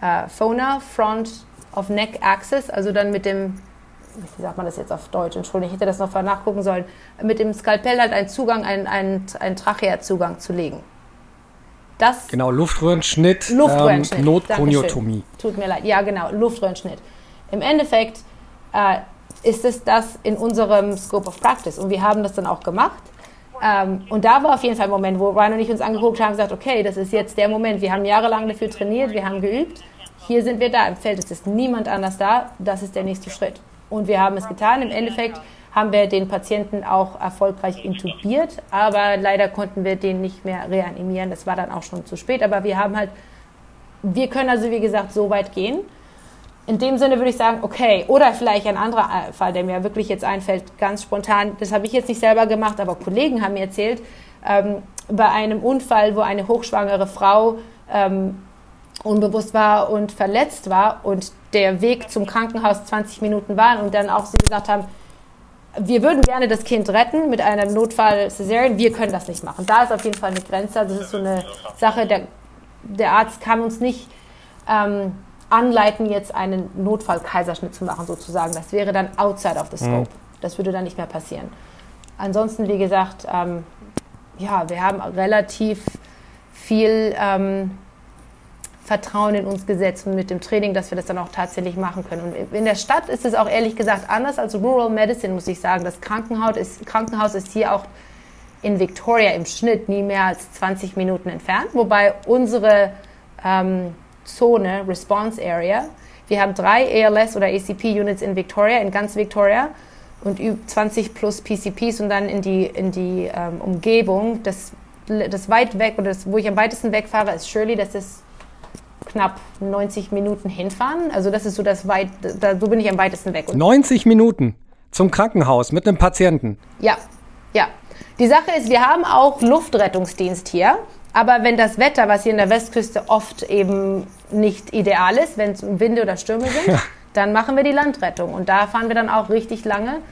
äh, FONA, Front of Neck Axis, also dann mit dem, wie sagt man das jetzt auf Deutsch, Entschuldigung, ich hätte das noch nachgucken sollen, mit dem Skalpell halt einen Zugang, einen, einen, einen Trachea-Zugang zu legen. Das genau, Luftröhrenschnitt, Luftröhrenschnitt. Ähm, Notkoniotomie. Tut mir leid, ja genau, Luftröhrenschnitt. Im Endeffekt äh, ist es das in unserem Scope of Practice und wir haben das dann auch gemacht. Ähm, und da war auf jeden Fall ein Moment, wo Ryan und ich uns angeguckt haben und gesagt, okay, das ist jetzt der Moment. Wir haben jahrelang dafür trainiert, wir haben geübt. Hier sind wir da im Feld, es ist niemand anders da. Das ist der nächste Schritt. Und wir haben es getan. Im Endeffekt haben wir den Patienten auch erfolgreich intubiert, aber leider konnten wir den nicht mehr reanimieren. Das war dann auch schon zu spät. Aber wir haben halt, wir können also wie gesagt so weit gehen in dem Sinne würde ich sagen, okay, oder vielleicht ein anderer äh, Fall, der mir wirklich jetzt einfällt, ganz spontan, das habe ich jetzt nicht selber gemacht, aber Kollegen haben mir erzählt, ähm, bei einem Unfall, wo eine hochschwangere Frau ähm, unbewusst war und verletzt war und der Weg zum Krankenhaus 20 Minuten war und dann auch sie gesagt haben, wir würden gerne das Kind retten mit einem Notfall Cesarean, wir können das nicht machen. Da ist auf jeden Fall eine Grenze, das ist so eine Sache, der, der Arzt kann uns nicht ähm, anleiten, jetzt einen Notfall-Kaiserschnitt zu machen, sozusagen. Das wäre dann outside of the scope. Mhm. Das würde dann nicht mehr passieren. Ansonsten, wie gesagt, ähm, ja, wir haben relativ viel ähm, Vertrauen in uns gesetzt und mit dem Training, dass wir das dann auch tatsächlich machen können. Und in der Stadt ist es auch ehrlich gesagt anders als Rural Medicine, muss ich sagen. Das Krankenhaus ist, Krankenhaus ist hier auch in Victoria im Schnitt nie mehr als 20 Minuten entfernt, wobei unsere ähm, Zone, Response Area. Wir haben drei ALS oder ACP-Units in Victoria, in ganz Victoria und 20 plus PCPs und dann in die, in die ähm, Umgebung. Das, das weit weg, oder das, wo ich am weitesten wegfahre, ist Shirley. Das ist knapp 90 Minuten hinfahren. Also das ist so das weit, da, so bin ich am weitesten weg. Und 90 Minuten zum Krankenhaus mit einem Patienten? Ja, ja. Die Sache ist, wir haben auch Luftrettungsdienst hier. Aber wenn das Wetter, was hier in der Westküste oft eben nicht ideal ist, wenn es Winde oder Stürme sind, ja. dann machen wir die Landrettung. Und da fahren wir dann auch richtig lange.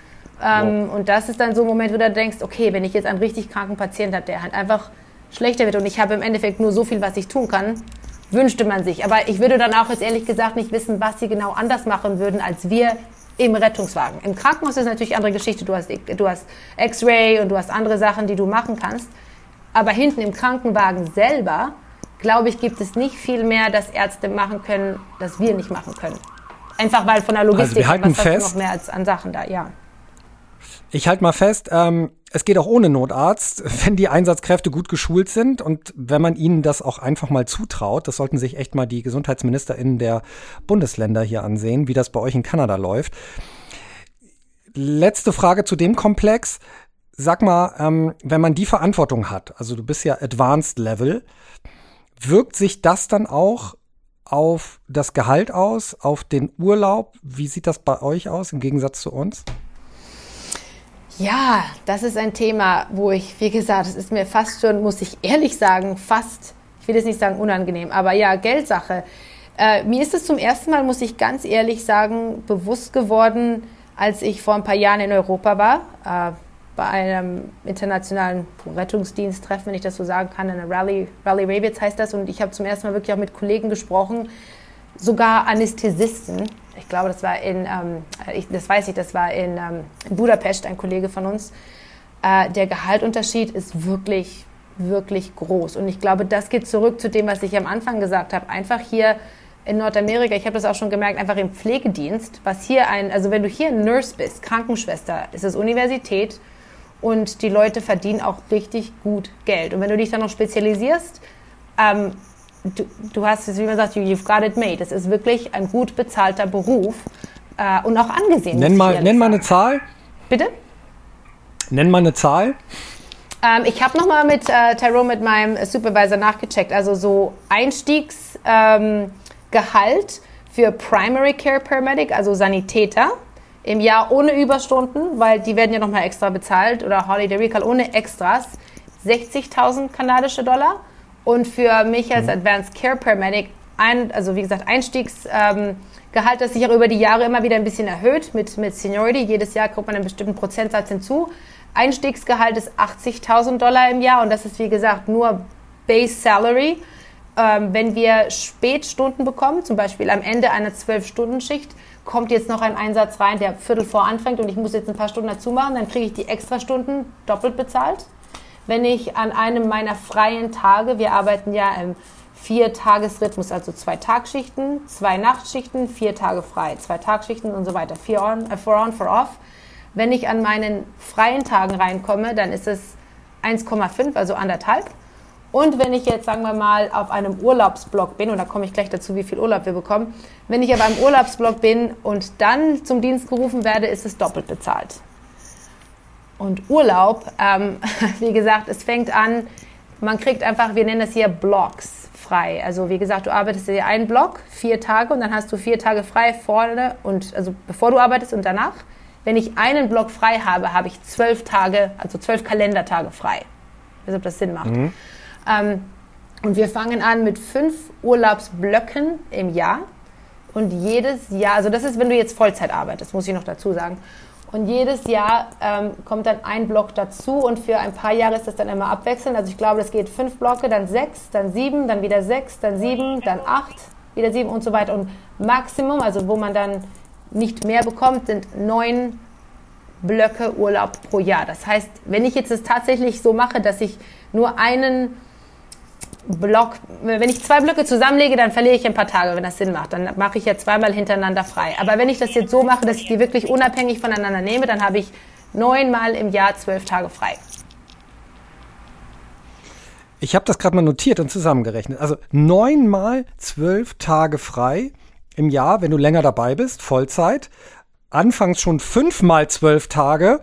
Ähm, wow. Und das ist dann so ein Moment, wo du denkst, okay, wenn ich jetzt einen richtig kranken Patienten habe, der halt einfach schlechter wird und ich habe im Endeffekt nur so viel, was ich tun kann, wünschte man sich. Aber ich würde dann auch jetzt ehrlich gesagt nicht wissen, was sie genau anders machen würden als wir im Rettungswagen. Im Krankenhaus ist natürlich eine andere Geschichte. Du hast, du hast X-Ray und du hast andere Sachen, die du machen kannst. Aber hinten im Krankenwagen selber, glaube ich, gibt es nicht viel mehr, das Ärzte machen können, das wir nicht machen können. Einfach weil von der Logistik also wir halten fest, noch mehr als an Sachen da, ja. Ich halte mal fest, ähm, es geht auch ohne Notarzt, wenn die Einsatzkräfte gut geschult sind und wenn man ihnen das auch einfach mal zutraut. Das sollten sich echt mal die GesundheitsministerInnen der Bundesländer hier ansehen, wie das bei euch in Kanada läuft. Letzte Frage zu dem Komplex. Sag mal, ähm, wenn man die Verantwortung hat, also du bist ja Advanced Level, wirkt sich das dann auch auf das Gehalt aus, auf den Urlaub? Wie sieht das bei euch aus im Gegensatz zu uns? Ja, das ist ein Thema, wo ich, wie gesagt, es ist mir fast schon, muss ich ehrlich sagen, fast, ich will jetzt nicht sagen unangenehm, aber ja, Geldsache. Äh, mir ist es zum ersten Mal, muss ich ganz ehrlich sagen, bewusst geworden, als ich vor ein paar Jahren in Europa war, äh, bei einem internationalen Rettungsdiensttreffen, wenn ich das so sagen kann, eine Rally, Rally Ravitz heißt das, und ich habe zum ersten Mal wirklich auch mit Kollegen gesprochen, sogar Anästhesisten, ich glaube, das war in, ähm, ich, das weiß ich, das war in, ähm, in Budapest, ein Kollege von uns. Äh, der Gehaltunterschied ist wirklich, wirklich groß. Und ich glaube, das geht zurück zu dem, was ich am Anfang gesagt habe. Einfach hier in Nordamerika, ich habe das auch schon gemerkt, einfach im Pflegedienst, was hier ein, also wenn du hier ein Nurse bist, Krankenschwester, ist es Universität und die Leute verdienen auch richtig gut Geld. Und wenn du dich dann noch spezialisierst, ähm, du, du hast es, wie man sagt, you've got it made. Es ist wirklich ein gut bezahlter Beruf äh, und auch angesehen. Nenn mal, nenn mal eine Zahl. Bitte? Nenn mal eine Zahl. Ähm, ich habe nochmal mit äh, Tyrone, mit meinem Supervisor nachgecheckt. Also so Einstiegsgehalt ähm, für Primary Care Paramedic, also Sanitäter, im Jahr ohne Überstunden, weil die werden ja nochmal extra bezahlt, oder Holiday Recall ohne Extras, 60.000 kanadische Dollar. Und für mich als mhm. Advanced Care Paramedic, ein, also wie gesagt, Einstiegsgehalt, ähm, das sich auch über die Jahre immer wieder ein bisschen erhöht mit, mit Seniority. Jedes Jahr kommt man einen bestimmten Prozentsatz hinzu. Einstiegsgehalt ist 80.000 Dollar im Jahr und das ist wie gesagt nur Base Salary. Ähm, wenn wir Spätstunden bekommen, zum Beispiel am Ende einer 12-Stunden-Schicht, kommt jetzt noch ein Einsatz rein, der Viertel vor anfängt und ich muss jetzt ein paar Stunden dazu machen, dann kriege ich die Extrastunden doppelt bezahlt wenn ich an einem meiner freien Tage, wir arbeiten ja im Vier-Tages-Rhythmus, also zwei Tagschichten, zwei Nachtschichten, vier Tage frei, zwei Tagschichten und so weiter, vier on, äh, four on, four off. Wenn ich an meinen freien Tagen reinkomme, dann ist es 1,5, also anderthalb. Und wenn ich jetzt, sagen wir mal, auf einem Urlaubsblock bin, und da komme ich gleich dazu, wie viel Urlaub wir bekommen, wenn ich auf einem Urlaubsblock bin und dann zum Dienst gerufen werde, ist es doppelt bezahlt. Und Urlaub, ähm, wie gesagt, es fängt an, man kriegt einfach, wir nennen das hier Blocks frei. Also wie gesagt, du arbeitest dir einen Block, vier Tage und dann hast du vier Tage frei vorne und also bevor du arbeitest und danach. Wenn ich einen Block frei habe, habe ich zwölf Tage, also zwölf Kalendertage frei. Ich weiß ob das Sinn macht. Mhm. Ähm, und wir fangen an mit fünf Urlaubsblöcken im Jahr. Und jedes Jahr, also das ist, wenn du jetzt Vollzeit arbeitest, muss ich noch dazu sagen. Und jedes Jahr ähm, kommt dann ein Block dazu und für ein paar Jahre ist das dann immer abwechselnd. Also ich glaube, das geht fünf Blocke, dann sechs, dann sieben, dann wieder sechs, dann sieben, dann acht, wieder sieben und so weiter. Und Maximum, also wo man dann nicht mehr bekommt, sind neun Blöcke Urlaub pro Jahr. Das heißt, wenn ich jetzt es tatsächlich so mache, dass ich nur einen Block, wenn ich zwei Blöcke zusammenlege, dann verliere ich ein paar Tage, wenn das Sinn macht. Dann mache ich ja zweimal hintereinander frei. Aber wenn ich das jetzt so mache, dass ich die wirklich unabhängig voneinander nehme, dann habe ich neunmal im Jahr zwölf Tage frei. Ich habe das gerade mal notiert und zusammengerechnet. Also neunmal zwölf Tage frei im Jahr, wenn du länger dabei bist, Vollzeit. Anfangs schon fünfmal zwölf Tage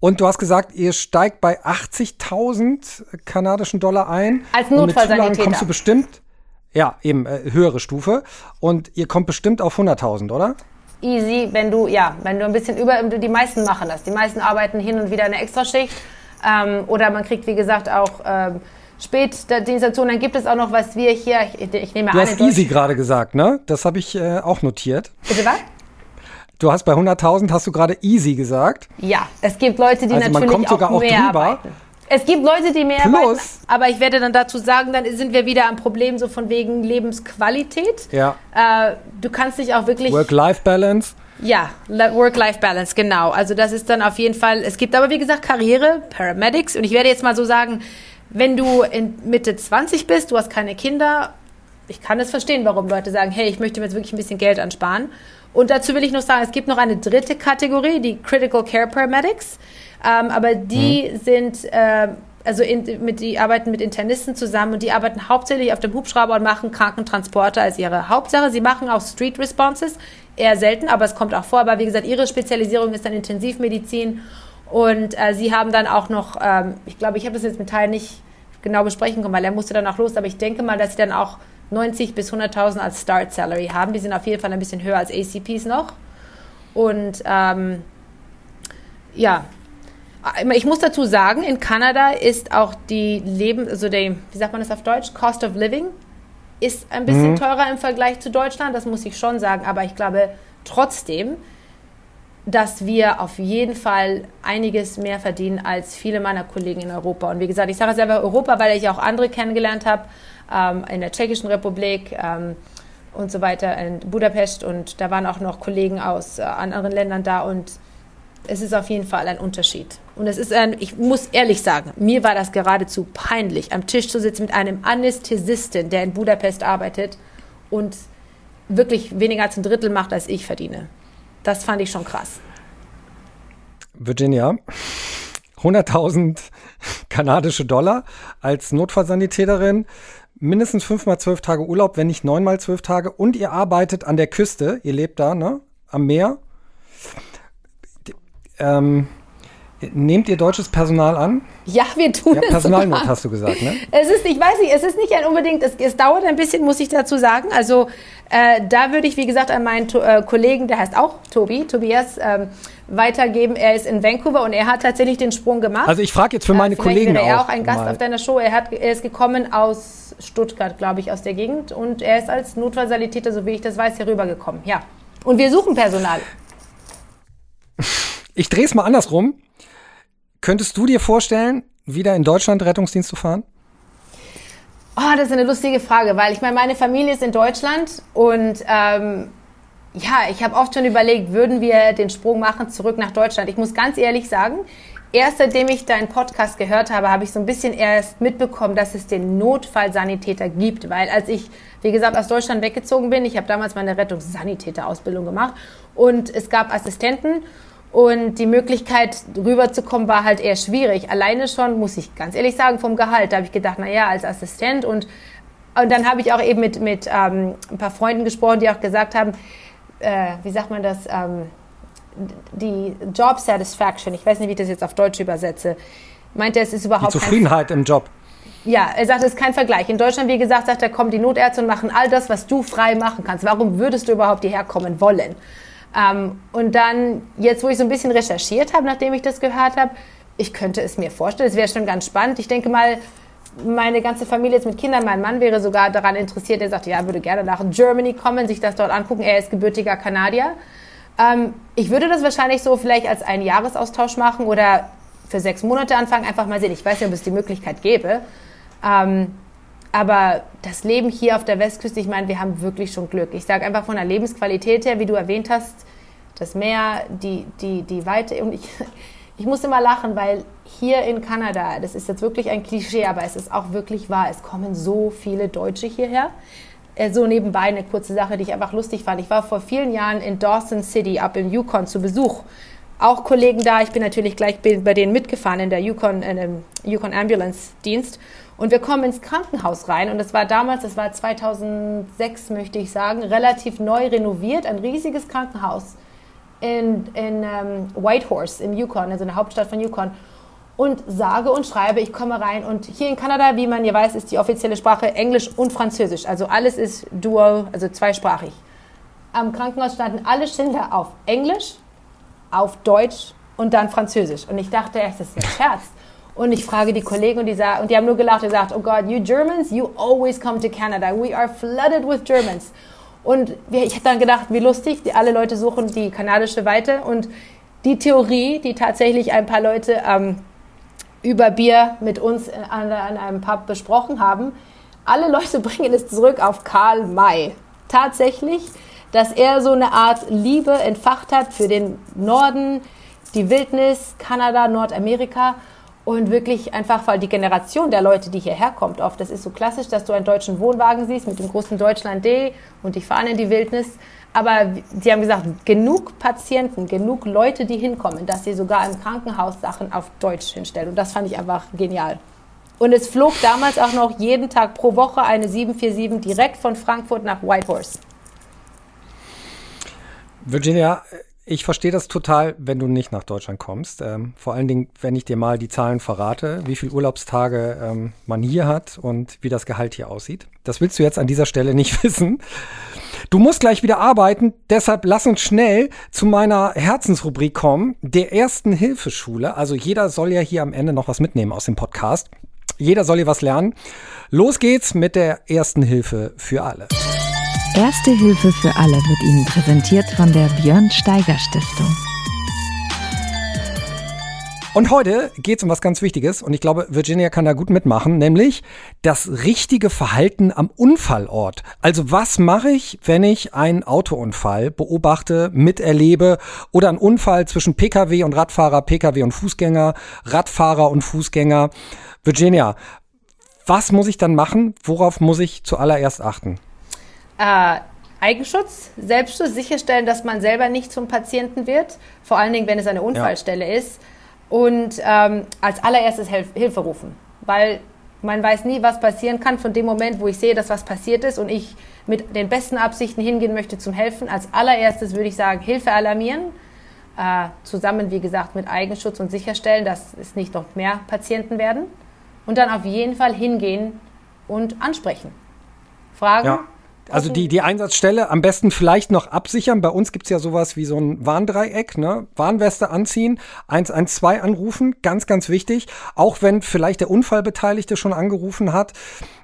und du hast gesagt, ihr steigt bei 80.000 kanadischen Dollar ein. Als Notfallsanitäter. kommst du bestimmt, ja, eben äh, höhere Stufe. Und ihr kommt bestimmt auf 100.000, oder? Easy, wenn du, ja, wenn du ein bisschen über, die meisten machen das. Die meisten arbeiten hin und wieder eine Extraschicht. Ähm, oder man kriegt, wie gesagt, auch ähm, Spätdienstation. Dann gibt es auch noch, was wir hier, ich, ich nehme du an. Du hast easy gerade gesagt, ne? Das habe ich äh, auch notiert. Bitte was? Du hast bei 100.000 hast du gerade easy gesagt. Ja, es gibt Leute, die also natürlich man kommt sogar auch, mehr drüber. arbeiten. Es gibt Leute, die mehr Plus, arbeiten, aber ich werde dann dazu sagen, dann sind wir wieder am Problem so von wegen Lebensqualität. Ja. Äh, du kannst dich auch wirklich Work-Life-Balance. Ja, Work-Life-Balance, genau. Also das ist dann auf jeden Fall, es gibt aber wie gesagt Karriere, Paramedics und ich werde jetzt mal so sagen, wenn du in Mitte 20 bist, du hast keine Kinder, ich kann es verstehen, warum Leute sagen, hey, ich möchte mir jetzt wirklich ein bisschen Geld ansparen. Und dazu will ich noch sagen, es gibt noch eine dritte Kategorie, die Critical Care Paramedics. Ähm, aber die mhm. sind, äh, also in, mit, die arbeiten mit Internisten zusammen und die arbeiten hauptsächlich auf dem Hubschrauber und machen Krankentransporte als ihre Hauptsache. Sie machen auch Street Responses, eher selten, aber es kommt auch vor. Aber wie gesagt, ihre Spezialisierung ist dann Intensivmedizin und äh, sie haben dann auch noch, ähm, ich glaube, ich habe das jetzt mit Teil nicht genau besprechen können, weil er musste dann auch los, aber ich denke mal, dass sie dann auch 90 bis 100.000 als Start Salary haben. Die sind auf jeden Fall ein bisschen höher als ACPs noch. Und ähm, ja, ich muss dazu sagen, in Kanada ist auch die Leben, also der, wie sagt man das auf Deutsch, Cost of Living ist ein bisschen mhm. teurer im Vergleich zu Deutschland, das muss ich schon sagen, aber ich glaube trotzdem, dass wir auf jeden Fall einiges mehr verdienen als viele meiner Kollegen in Europa. Und wie gesagt, ich sage selber Europa, weil ich auch andere kennengelernt habe, in der Tschechischen Republik ähm, und so weiter, in Budapest. Und da waren auch noch Kollegen aus äh, anderen Ländern da. Und es ist auf jeden Fall ein Unterschied. Und es ist ein, ich muss ehrlich sagen, mir war das geradezu peinlich, am Tisch zu sitzen mit einem Anästhesisten, der in Budapest arbeitet und wirklich weniger als ein Drittel macht, als ich verdiene. Das fand ich schon krass. Virginia, 100.000 kanadische Dollar als Notfallsanitäterin, mindestens fünfmal zwölf Tage Urlaub, wenn nicht neunmal zwölf Tage. Und ihr arbeitet an der Küste, ihr lebt da, ne, am Meer. Ähm, Nehmt ihr deutsches Personal an? Ja, wir tun ja, es. Personalnot sogar. hast du gesagt, ne? Es ist, ich weiß nicht, es ist nicht ein unbedingt, es, es dauert ein bisschen, muss ich dazu sagen. Also äh, da würde ich, wie gesagt, an meinen äh, Kollegen, der heißt auch Tobi, Tobias, ähm, weitergeben. Er ist in Vancouver und er hat tatsächlich den Sprung gemacht. Also ich frage jetzt für meine äh, Kollegen wäre er auch. ein Gast mal. auf deiner Show. Er, hat, er ist gekommen aus Stuttgart, glaube ich, aus der Gegend und er ist als Notfallsanitäter, so wie ich das weiß, hier rübergekommen. Ja. Und wir suchen Personal. Ich drehe es mal andersrum. Könntest du dir vorstellen, wieder in Deutschland Rettungsdienst zu fahren? Oh, das ist eine lustige Frage, weil ich meine, meine Familie ist in Deutschland und ähm, ja, ich habe oft schon überlegt, würden wir den Sprung machen zurück nach Deutschland. Ich muss ganz ehrlich sagen, erst seitdem ich deinen Podcast gehört habe, habe ich so ein bisschen erst mitbekommen, dass es den Notfallsanitäter gibt, weil als ich, wie gesagt, aus Deutschland weggezogen bin, ich habe damals meine Rettungssanitäterausbildung gemacht und es gab Assistenten und die Möglichkeit, rüberzukommen, war halt eher schwierig. Alleine schon, muss ich ganz ehrlich sagen, vom Gehalt. Da habe ich gedacht, na ja, als Assistent. Und, und dann habe ich auch eben mit, mit ähm, ein paar Freunden gesprochen, die auch gesagt haben, äh, wie sagt man das, ähm, die Job Satisfaction, ich weiß nicht, wie ich das jetzt auf Deutsch übersetze, meinte, es ist überhaupt Die Zufriedenheit im Job. Ja, er sagt, es ist kein Vergleich. In Deutschland, wie gesagt, sagt er, kommen die Notärzte und machen all das, was du frei machen kannst. Warum würdest du überhaupt hierher kommen wollen? Ähm, und dann, jetzt wo ich so ein bisschen recherchiert habe, nachdem ich das gehört habe, ich könnte es mir vorstellen, es wäre schon ganz spannend. Ich denke mal, meine ganze Familie jetzt mit Kindern, mein Mann wäre sogar daran interessiert, er sagt, ja, würde gerne nach Germany kommen, sich das dort angucken. Er ist gebürtiger Kanadier. Ähm, ich würde das wahrscheinlich so vielleicht als einen Jahresaustausch machen oder für sechs Monate anfangen, einfach mal sehen. Ich weiß nicht, ob es die Möglichkeit gäbe. Ähm, aber das Leben hier auf der Westküste, ich meine, wir haben wirklich schon Glück. Ich sage einfach von der Lebensqualität her, wie du erwähnt hast, das Meer, die, die, die Weite. Und ich, ich muss immer lachen, weil hier in Kanada, das ist jetzt wirklich ein Klischee, aber es ist auch wirklich wahr, es kommen so viele Deutsche hierher. Äh, so nebenbei eine kurze Sache, die ich einfach lustig fand. Ich war vor vielen Jahren in Dawson City, ab im Yukon, zu Besuch. Auch Kollegen da. Ich bin natürlich gleich bei denen mitgefahren in der Yukon, in dem Yukon Ambulance Dienst. Und wir kommen ins Krankenhaus rein und das war damals, das war 2006 möchte ich sagen, relativ neu renoviert, ein riesiges Krankenhaus in, in ähm, Whitehorse im Yukon, also in der Hauptstadt von Yukon. Und sage und schreibe, ich komme rein und hier in Kanada, wie man ja weiß, ist die offizielle Sprache Englisch und Französisch. Also alles ist dual, also zweisprachig. Am Krankenhaus standen alle Schilder auf Englisch, auf Deutsch und dann Französisch. Und ich dachte, das ist ein Scherz. Und ich frage die Kollegen und die, sagen, und die haben nur gelacht und gesagt, oh God, you Germans, you always come to Canada. We are flooded with Germans. Und ich habe dann gedacht, wie lustig, die, alle Leute suchen die kanadische Weite. Und die Theorie, die tatsächlich ein paar Leute ähm, über Bier mit uns an, an einem Pub besprochen haben, alle Leute bringen es zurück auf Karl May. Tatsächlich dass er so eine Art Liebe entfacht hat für den Norden, die Wildnis, Kanada, Nordamerika und wirklich einfach, weil die Generation der Leute, die hierher kommt, oft, das ist so klassisch, dass du einen deutschen Wohnwagen siehst mit dem großen Deutschland D und die fahren in die Wildnis. Aber sie haben gesagt, genug Patienten, genug Leute, die hinkommen, dass sie sogar im Krankenhaus Sachen auf Deutsch hinstellen. Und das fand ich einfach genial. Und es flog damals auch noch jeden Tag pro Woche eine 747 direkt von Frankfurt nach Whitehorse. Virginia, ich verstehe das total, wenn du nicht nach Deutschland kommst. Ähm, vor allen Dingen, wenn ich dir mal die Zahlen verrate, wie viele Urlaubstage ähm, man hier hat und wie das Gehalt hier aussieht. Das willst du jetzt an dieser Stelle nicht wissen. Du musst gleich wieder arbeiten, deshalb lass uns schnell zu meiner Herzensrubrik kommen, der ersten Hilfeschule. Also jeder soll ja hier am Ende noch was mitnehmen aus dem Podcast. Jeder soll hier was lernen. Los geht's mit der ersten Hilfe für alle. Erste Hilfe für alle wird Ihnen präsentiert von der Björn Steiger Stiftung. Und heute geht es um was ganz Wichtiges und ich glaube, Virginia kann da gut mitmachen, nämlich das richtige Verhalten am Unfallort. Also was mache ich, wenn ich einen Autounfall beobachte, miterlebe oder einen Unfall zwischen Pkw und Radfahrer, Pkw und Fußgänger, Radfahrer und Fußgänger? Virginia, was muss ich dann machen? Worauf muss ich zuallererst achten? Äh, Eigenschutz, Selbstschutz, sicherstellen, dass man selber nicht zum Patienten wird, vor allen Dingen, wenn es eine Unfallstelle ja. ist. Und ähm, als allererstes Hilf Hilfe rufen, weil man weiß nie, was passieren kann. Von dem Moment, wo ich sehe, dass was passiert ist und ich mit den besten Absichten hingehen möchte zum Helfen, als allererstes würde ich sagen, Hilfe alarmieren. Äh, zusammen, wie gesagt, mit Eigenschutz und sicherstellen, dass es nicht noch mehr Patienten werden. Und dann auf jeden Fall hingehen und ansprechen. Fragen, ja. Also die, die Einsatzstelle am besten vielleicht noch absichern. Bei uns gibt's ja sowas wie so ein Warndreieck, ne? Warnweste anziehen, 112 anrufen, ganz, ganz wichtig. Auch wenn vielleicht der Unfallbeteiligte schon angerufen hat.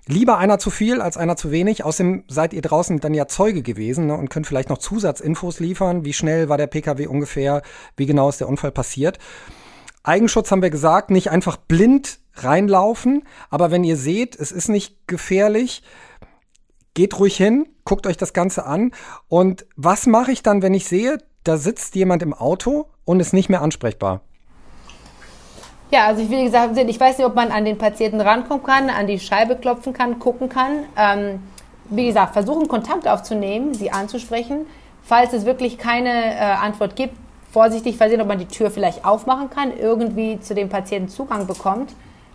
Lieber einer zu viel als einer zu wenig. Außerdem seid ihr draußen dann ja Zeuge gewesen ne? und könnt vielleicht noch Zusatzinfos liefern. Wie schnell war der Pkw ungefähr? Wie genau ist der Unfall passiert? Eigenschutz haben wir gesagt, nicht einfach blind reinlaufen. Aber wenn ihr seht, es ist nicht gefährlich, geht ruhig hin, guckt euch das Ganze an. Und was mache ich dann, wenn ich sehe, da sitzt jemand im Auto und ist nicht mehr ansprechbar? Ja, also ich will gesagt, ich weiß nicht, ob man an den Patienten rankommen kann, an die Scheibe klopfen kann, gucken kann. Ähm, wie gesagt, versuchen Kontakt aufzunehmen, sie anzusprechen. Falls es wirklich keine äh, Antwort gibt, vorsichtig versehen, ob man die Tür vielleicht aufmachen kann, irgendwie zu dem Patienten Zugang bekommt.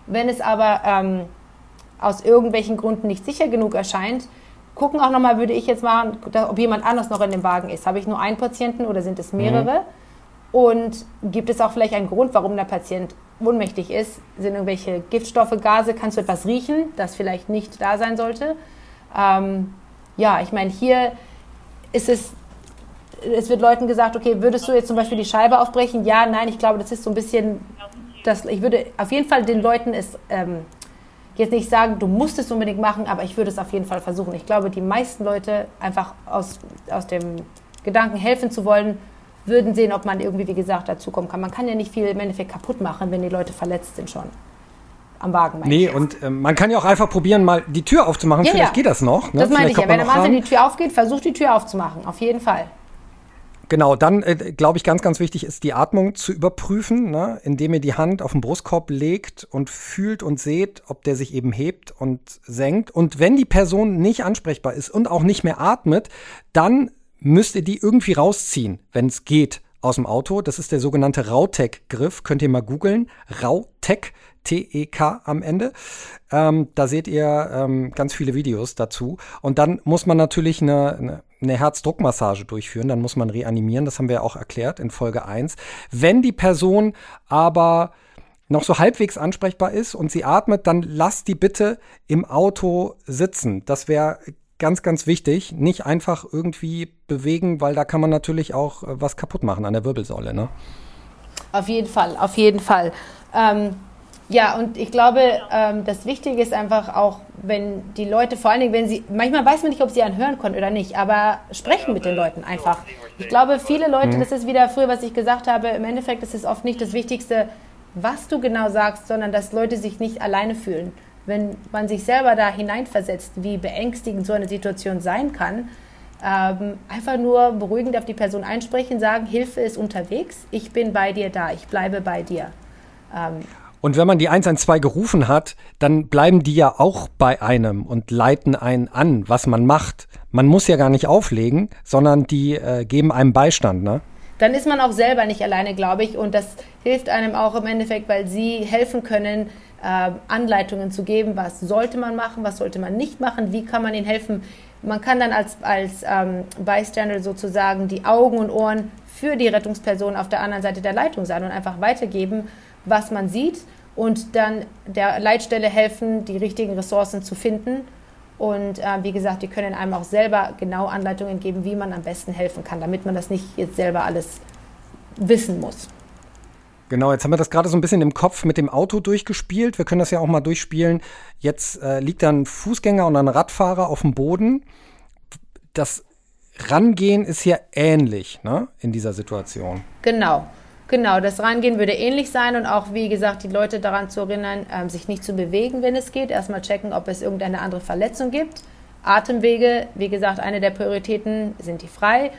Wenn es aber ähm, aus irgendwelchen Gründen nicht sicher genug erscheint, gucken auch nochmal, würde ich jetzt machen, ob jemand anders noch in dem Wagen ist. Habe ich nur einen Patienten oder sind es mehrere? Mhm. Und gibt es auch vielleicht einen Grund, warum der Patient ohnmächtig ist? Sind irgendwelche Giftstoffe, Gase? Kannst du etwas riechen, das vielleicht nicht da sein sollte? Ähm, ja, ich meine, hier ist es, es wird Leuten gesagt, okay, würdest du jetzt zum Beispiel die Scheibe aufbrechen? Ja, nein, ich glaube, das ist so ein bisschen, das, ich würde auf jeden Fall den Leuten es ähm, jetzt nicht sagen, du musst es unbedingt machen, aber ich würde es auf jeden Fall versuchen. Ich glaube, die meisten Leute einfach aus, aus dem Gedanken helfen zu wollen, würden sehen, ob man irgendwie, wie gesagt, dazukommen kann. Man kann ja nicht viel im Endeffekt kaputt machen, wenn die Leute verletzt sind schon. Am Wagen. Nee, und äh, man kann ja auch einfach probieren, mal die Tür aufzumachen. Ja, Vielleicht ja. geht das noch. Ne? Das meine ich ja. Wenn am Anfang die Tür aufgeht, versucht die Tür aufzumachen. Auf jeden Fall. Genau, dann äh, glaube ich, ganz, ganz wichtig ist, die Atmung zu überprüfen, ne? indem ihr die Hand auf den Brustkorb legt und fühlt und seht, ob der sich eben hebt und senkt. Und wenn die Person nicht ansprechbar ist und auch nicht mehr atmet, dann müsst ihr die irgendwie rausziehen, wenn es geht, aus dem Auto. Das ist der sogenannte Rautek-Griff. Könnt ihr mal googeln. Rautek, T-E-K am Ende. Ähm, da seht ihr ähm, ganz viele Videos dazu. Und dann muss man natürlich eine, eine eine Herzdruckmassage durchführen, dann muss man reanimieren. Das haben wir auch erklärt in Folge 1. Wenn die Person aber noch so halbwegs ansprechbar ist und sie atmet, dann lasst die bitte im Auto sitzen. Das wäre ganz, ganz wichtig. Nicht einfach irgendwie bewegen, weil da kann man natürlich auch äh, was kaputt machen an der Wirbelsäule. Ne? Auf jeden Fall, auf jeden Fall. Ähm, ja, und ich glaube, ähm, das Wichtige ist einfach auch, wenn die Leute, vor allen Dingen, wenn sie, manchmal weiß man nicht, ob sie einen hören können oder nicht, aber sprechen mit den Leuten einfach. Ich glaube, viele Leute, mhm. das ist wieder früher, was ich gesagt habe, im Endeffekt ist es oft nicht das Wichtigste, was du genau sagst, sondern dass Leute sich nicht alleine fühlen. Wenn man sich selber da hineinversetzt, wie beängstigend so eine Situation sein kann, ähm, einfach nur beruhigend auf die Person einsprechen, sagen, Hilfe ist unterwegs, ich bin bei dir da, ich bleibe bei dir. Ähm, und wenn man die 112 gerufen hat, dann bleiben die ja auch bei einem und leiten einen an, was man macht. Man muss ja gar nicht auflegen, sondern die äh, geben einem Beistand, ne? Dann ist man auch selber nicht alleine, glaube ich. Und das hilft einem auch im Endeffekt, weil sie helfen können, äh, Anleitungen zu geben, was sollte man machen, was sollte man nicht machen, wie kann man ihnen helfen. Man kann dann als, als ähm, Bystander sozusagen die Augen und Ohren für die Rettungsperson auf der anderen Seite der Leitung sein und einfach weitergeben, was man sieht und dann der Leitstelle helfen, die richtigen Ressourcen zu finden. Und äh, wie gesagt, die können einem auch selber genau Anleitungen geben, wie man am besten helfen kann, damit man das nicht jetzt selber alles wissen muss. Genau, jetzt haben wir das gerade so ein bisschen im Kopf mit dem Auto durchgespielt. Wir können das ja auch mal durchspielen. Jetzt äh, liegt da ein Fußgänger und ein Radfahrer auf dem Boden. Das Rangehen ist ja ähnlich ne, in dieser Situation. Genau. Genau, das Rangehen würde ähnlich sein und auch, wie gesagt, die Leute daran zu erinnern, ähm, sich nicht zu bewegen, wenn es geht. Erstmal checken, ob es irgendeine andere Verletzung gibt. Atemwege, wie gesagt, eine der Prioritäten, sind die frei.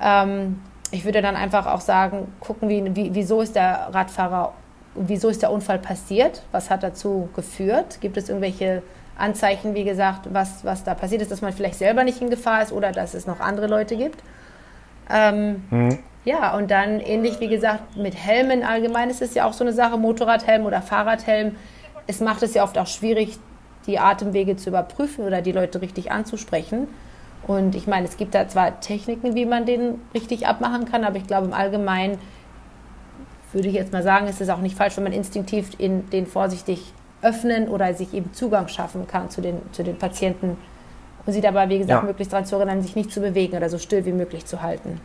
Ähm, ich würde dann einfach auch sagen, gucken, wie, wie, wieso ist der Radfahrer, wieso ist der Unfall passiert? Was hat dazu geführt? Gibt es irgendwelche Anzeichen, wie gesagt, was, was da passiert ist, dass man vielleicht selber nicht in Gefahr ist oder dass es noch andere Leute gibt? Ähm, mhm. Ja, und dann ähnlich wie gesagt mit Helmen allgemein ist es ja auch so eine Sache, Motorradhelm oder Fahrradhelm. Es macht es ja oft auch schwierig, die Atemwege zu überprüfen oder die Leute richtig anzusprechen. Und ich meine, es gibt da zwar Techniken, wie man den richtig abmachen kann, aber ich glaube im Allgemeinen würde ich jetzt mal sagen, ist es auch nicht falsch, wenn man instinktiv in den vorsichtig öffnen oder sich eben Zugang schaffen kann zu den, zu den Patienten und sie dabei, wie gesagt, ja. möglichst daran zu erinnern, sich nicht zu bewegen oder so still wie möglich zu halten.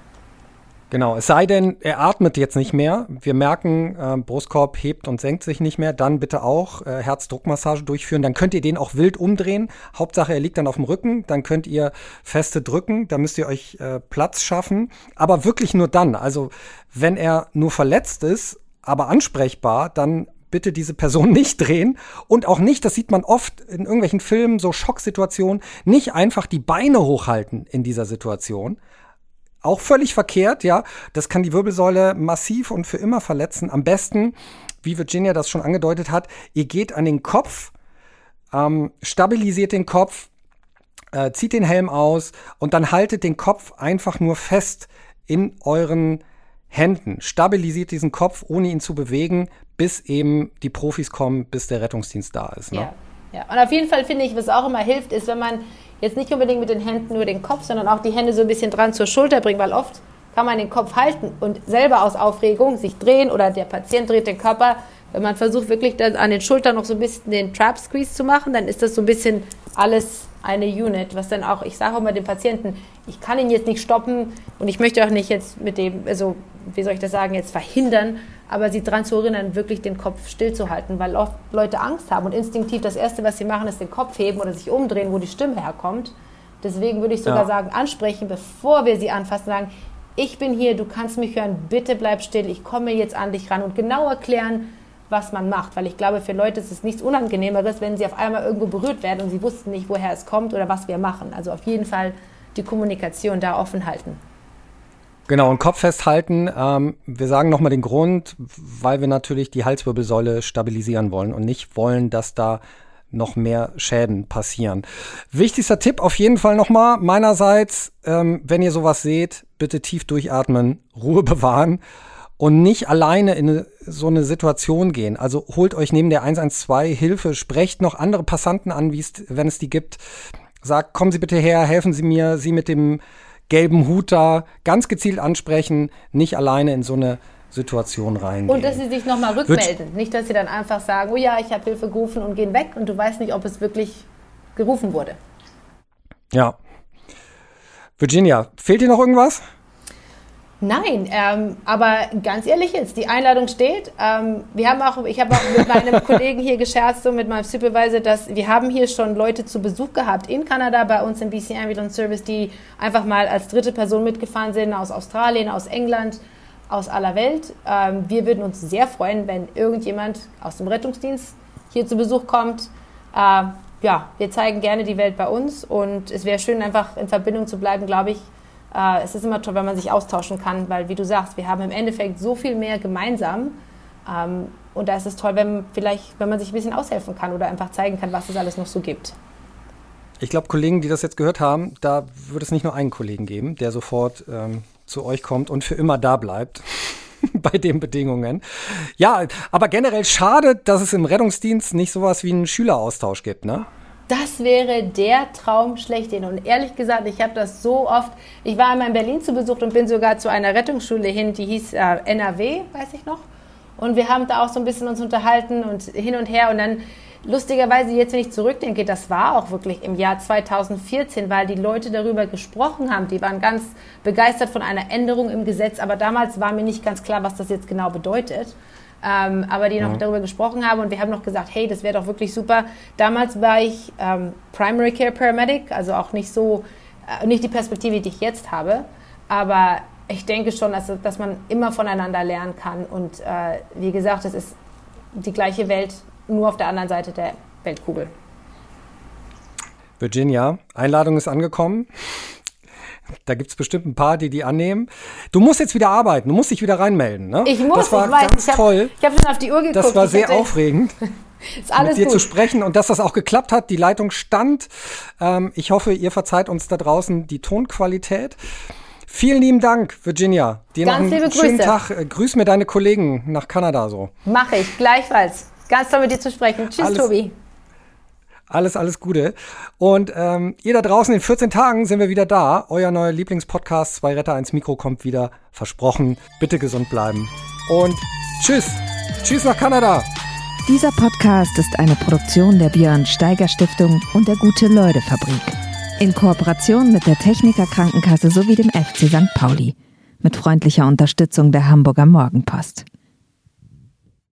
Genau, es sei denn, er atmet jetzt nicht mehr. Wir merken, äh, Brustkorb hebt und senkt sich nicht mehr. Dann bitte auch äh, Herzdruckmassage durchführen. Dann könnt ihr den auch wild umdrehen. Hauptsache, er liegt dann auf dem Rücken. Dann könnt ihr feste drücken. Da müsst ihr euch äh, Platz schaffen. Aber wirklich nur dann. Also, wenn er nur verletzt ist, aber ansprechbar, dann bitte diese Person nicht drehen und auch nicht, das sieht man oft in irgendwelchen Filmen, so Schocksituationen, nicht einfach die Beine hochhalten in dieser Situation, auch völlig verkehrt, ja. Das kann die Wirbelsäule massiv und für immer verletzen. Am besten, wie Virginia das schon angedeutet hat, ihr geht an den Kopf, ähm, stabilisiert den Kopf, äh, zieht den Helm aus und dann haltet den Kopf einfach nur fest in euren Händen. Stabilisiert diesen Kopf, ohne ihn zu bewegen, bis eben die Profis kommen, bis der Rettungsdienst da ist. Ne? Ja. ja, und auf jeden Fall finde ich, was auch immer hilft, ist, wenn man jetzt nicht unbedingt mit den Händen nur den Kopf, sondern auch die Hände so ein bisschen dran zur Schulter bringen, weil oft kann man den Kopf halten und selber aus Aufregung sich drehen oder der Patient dreht den Körper. Wenn man versucht wirklich an den Schultern noch so ein bisschen den Trap Squeeze zu machen, dann ist das so ein bisschen alles eine Unit, was dann auch, ich sage auch mal dem Patienten, ich kann ihn jetzt nicht stoppen und ich möchte auch nicht jetzt mit dem, also wie soll ich das sagen, jetzt verhindern, aber sie daran zu erinnern, wirklich den Kopf stillzuhalten, weil oft Leute Angst haben und instinktiv das Erste, was sie machen, ist den Kopf heben oder sich umdrehen, wo die Stimme herkommt. Deswegen würde ich sogar ja. sagen, ansprechen, bevor wir sie anfassen, sagen, ich bin hier, du kannst mich hören, bitte bleib still, ich komme jetzt an dich ran und genau erklären, was man macht. Weil ich glaube, für Leute ist es nichts Unangenehmeres, wenn sie auf einmal irgendwo berührt werden und sie wussten nicht, woher es kommt oder was wir machen. Also auf jeden Fall die Kommunikation da offen halten. Genau, und Kopf festhalten. Ähm, wir sagen nochmal den Grund, weil wir natürlich die Halswirbelsäule stabilisieren wollen und nicht wollen, dass da noch mehr Schäden passieren. Wichtigster Tipp auf jeden Fall nochmal meinerseits, ähm, wenn ihr sowas seht, bitte tief durchatmen, Ruhe bewahren und nicht alleine in so eine Situation gehen. Also holt euch neben der 112 Hilfe, sprecht noch andere Passanten an, wie es, wenn es die gibt. Sagt, kommen Sie bitte her, helfen Sie mir, Sie mit dem gelben Hut da ganz gezielt ansprechen, nicht alleine in so eine Situation reingehen. Und dass sie sich nochmal rückmelden. Wird nicht, dass sie dann einfach sagen, oh ja, ich habe Hilfe gerufen und gehen weg und du weißt nicht, ob es wirklich gerufen wurde. Ja. Virginia, fehlt dir noch irgendwas? Nein, ähm, aber ganz ehrlich jetzt, die Einladung steht. Ähm, wir haben auch, ich habe auch mit meinem Kollegen hier gescherzt, so mit meinem Supervisor, dass wir haben hier schon Leute zu Besuch gehabt in Kanada bei uns im BC Ambulance Service, die einfach mal als dritte Person mitgefahren sind aus Australien, aus England, aus aller Welt. Ähm, wir würden uns sehr freuen, wenn irgendjemand aus dem Rettungsdienst hier zu Besuch kommt. Äh, ja, wir zeigen gerne die Welt bei uns und es wäre schön, einfach in Verbindung zu bleiben, glaube ich. Äh, es ist immer toll, wenn man sich austauschen kann, weil, wie du sagst, wir haben im Endeffekt so viel mehr gemeinsam. Ähm, und da ist es toll, wenn vielleicht, wenn man sich ein bisschen aushelfen kann oder einfach zeigen kann, was es alles noch so gibt. Ich glaube, Kollegen, die das jetzt gehört haben, da wird es nicht nur einen Kollegen geben, der sofort ähm, zu euch kommt und für immer da bleibt. bei den Bedingungen. Ja, aber generell schade, dass es im Rettungsdienst nicht sowas wie einen Schüleraustausch gibt, ne? Das wäre der Traum schlechthin. Und ehrlich gesagt, ich habe das so oft. Ich war einmal in Berlin zu Besuch und bin sogar zu einer Rettungsschule hin, die hieß äh, NRW, weiß ich noch. Und wir haben da auch so ein bisschen uns unterhalten und hin und her. Und dann lustigerweise, jetzt wenn ich zurückdenke, das war auch wirklich im Jahr 2014, weil die Leute darüber gesprochen haben. Die waren ganz begeistert von einer Änderung im Gesetz, aber damals war mir nicht ganz klar, was das jetzt genau bedeutet. Ähm, aber die noch ja. darüber gesprochen haben und wir haben noch gesagt, hey, das wäre doch wirklich super. Damals war ich ähm, Primary Care Paramedic, also auch nicht so, äh, nicht die Perspektive, die ich jetzt habe, aber ich denke schon, dass, dass man immer voneinander lernen kann und äh, wie gesagt, es ist die gleiche Welt, nur auf der anderen Seite der Weltkugel. Virginia, Einladung ist angekommen. Da gibt es bestimmt ein paar, die die annehmen. Du musst jetzt wieder arbeiten, du musst dich wieder reinmelden. Ne? Ich muss, das war ich weiß. ganz ich hab, toll. Ich habe schon auf die Uhr geguckt. Das war sehr aufregend. ist alles mit dir gut. zu sprechen und dass das auch geklappt hat. Die Leitung stand. Ähm, ich hoffe, ihr verzeiht uns da draußen die Tonqualität. Vielen lieben Dank, Virginia. Dir Ganz noch einen liebe schönen Grüße. Tag. Äh, grüß mir deine Kollegen nach Kanada so. Mache ich, gleichfalls. Ganz toll mit dir zu sprechen. Tschüss, Alles- Tobi. Alles, alles Gute. Und ähm, ihr da draußen, in 14 Tagen sind wir wieder da. Euer neuer Lieblingspodcast, zwei Retter, eins Mikro kommt wieder. Versprochen. Bitte gesund bleiben. Und tschüss. Tschüss nach Kanada. Dieser Podcast ist eine Produktion der Björn Steiger Stiftung und der Gute-Leute-Fabrik. In Kooperation mit der Techniker Krankenkasse sowie dem FC St. Pauli. Mit freundlicher Unterstützung der Hamburger Morgenpost.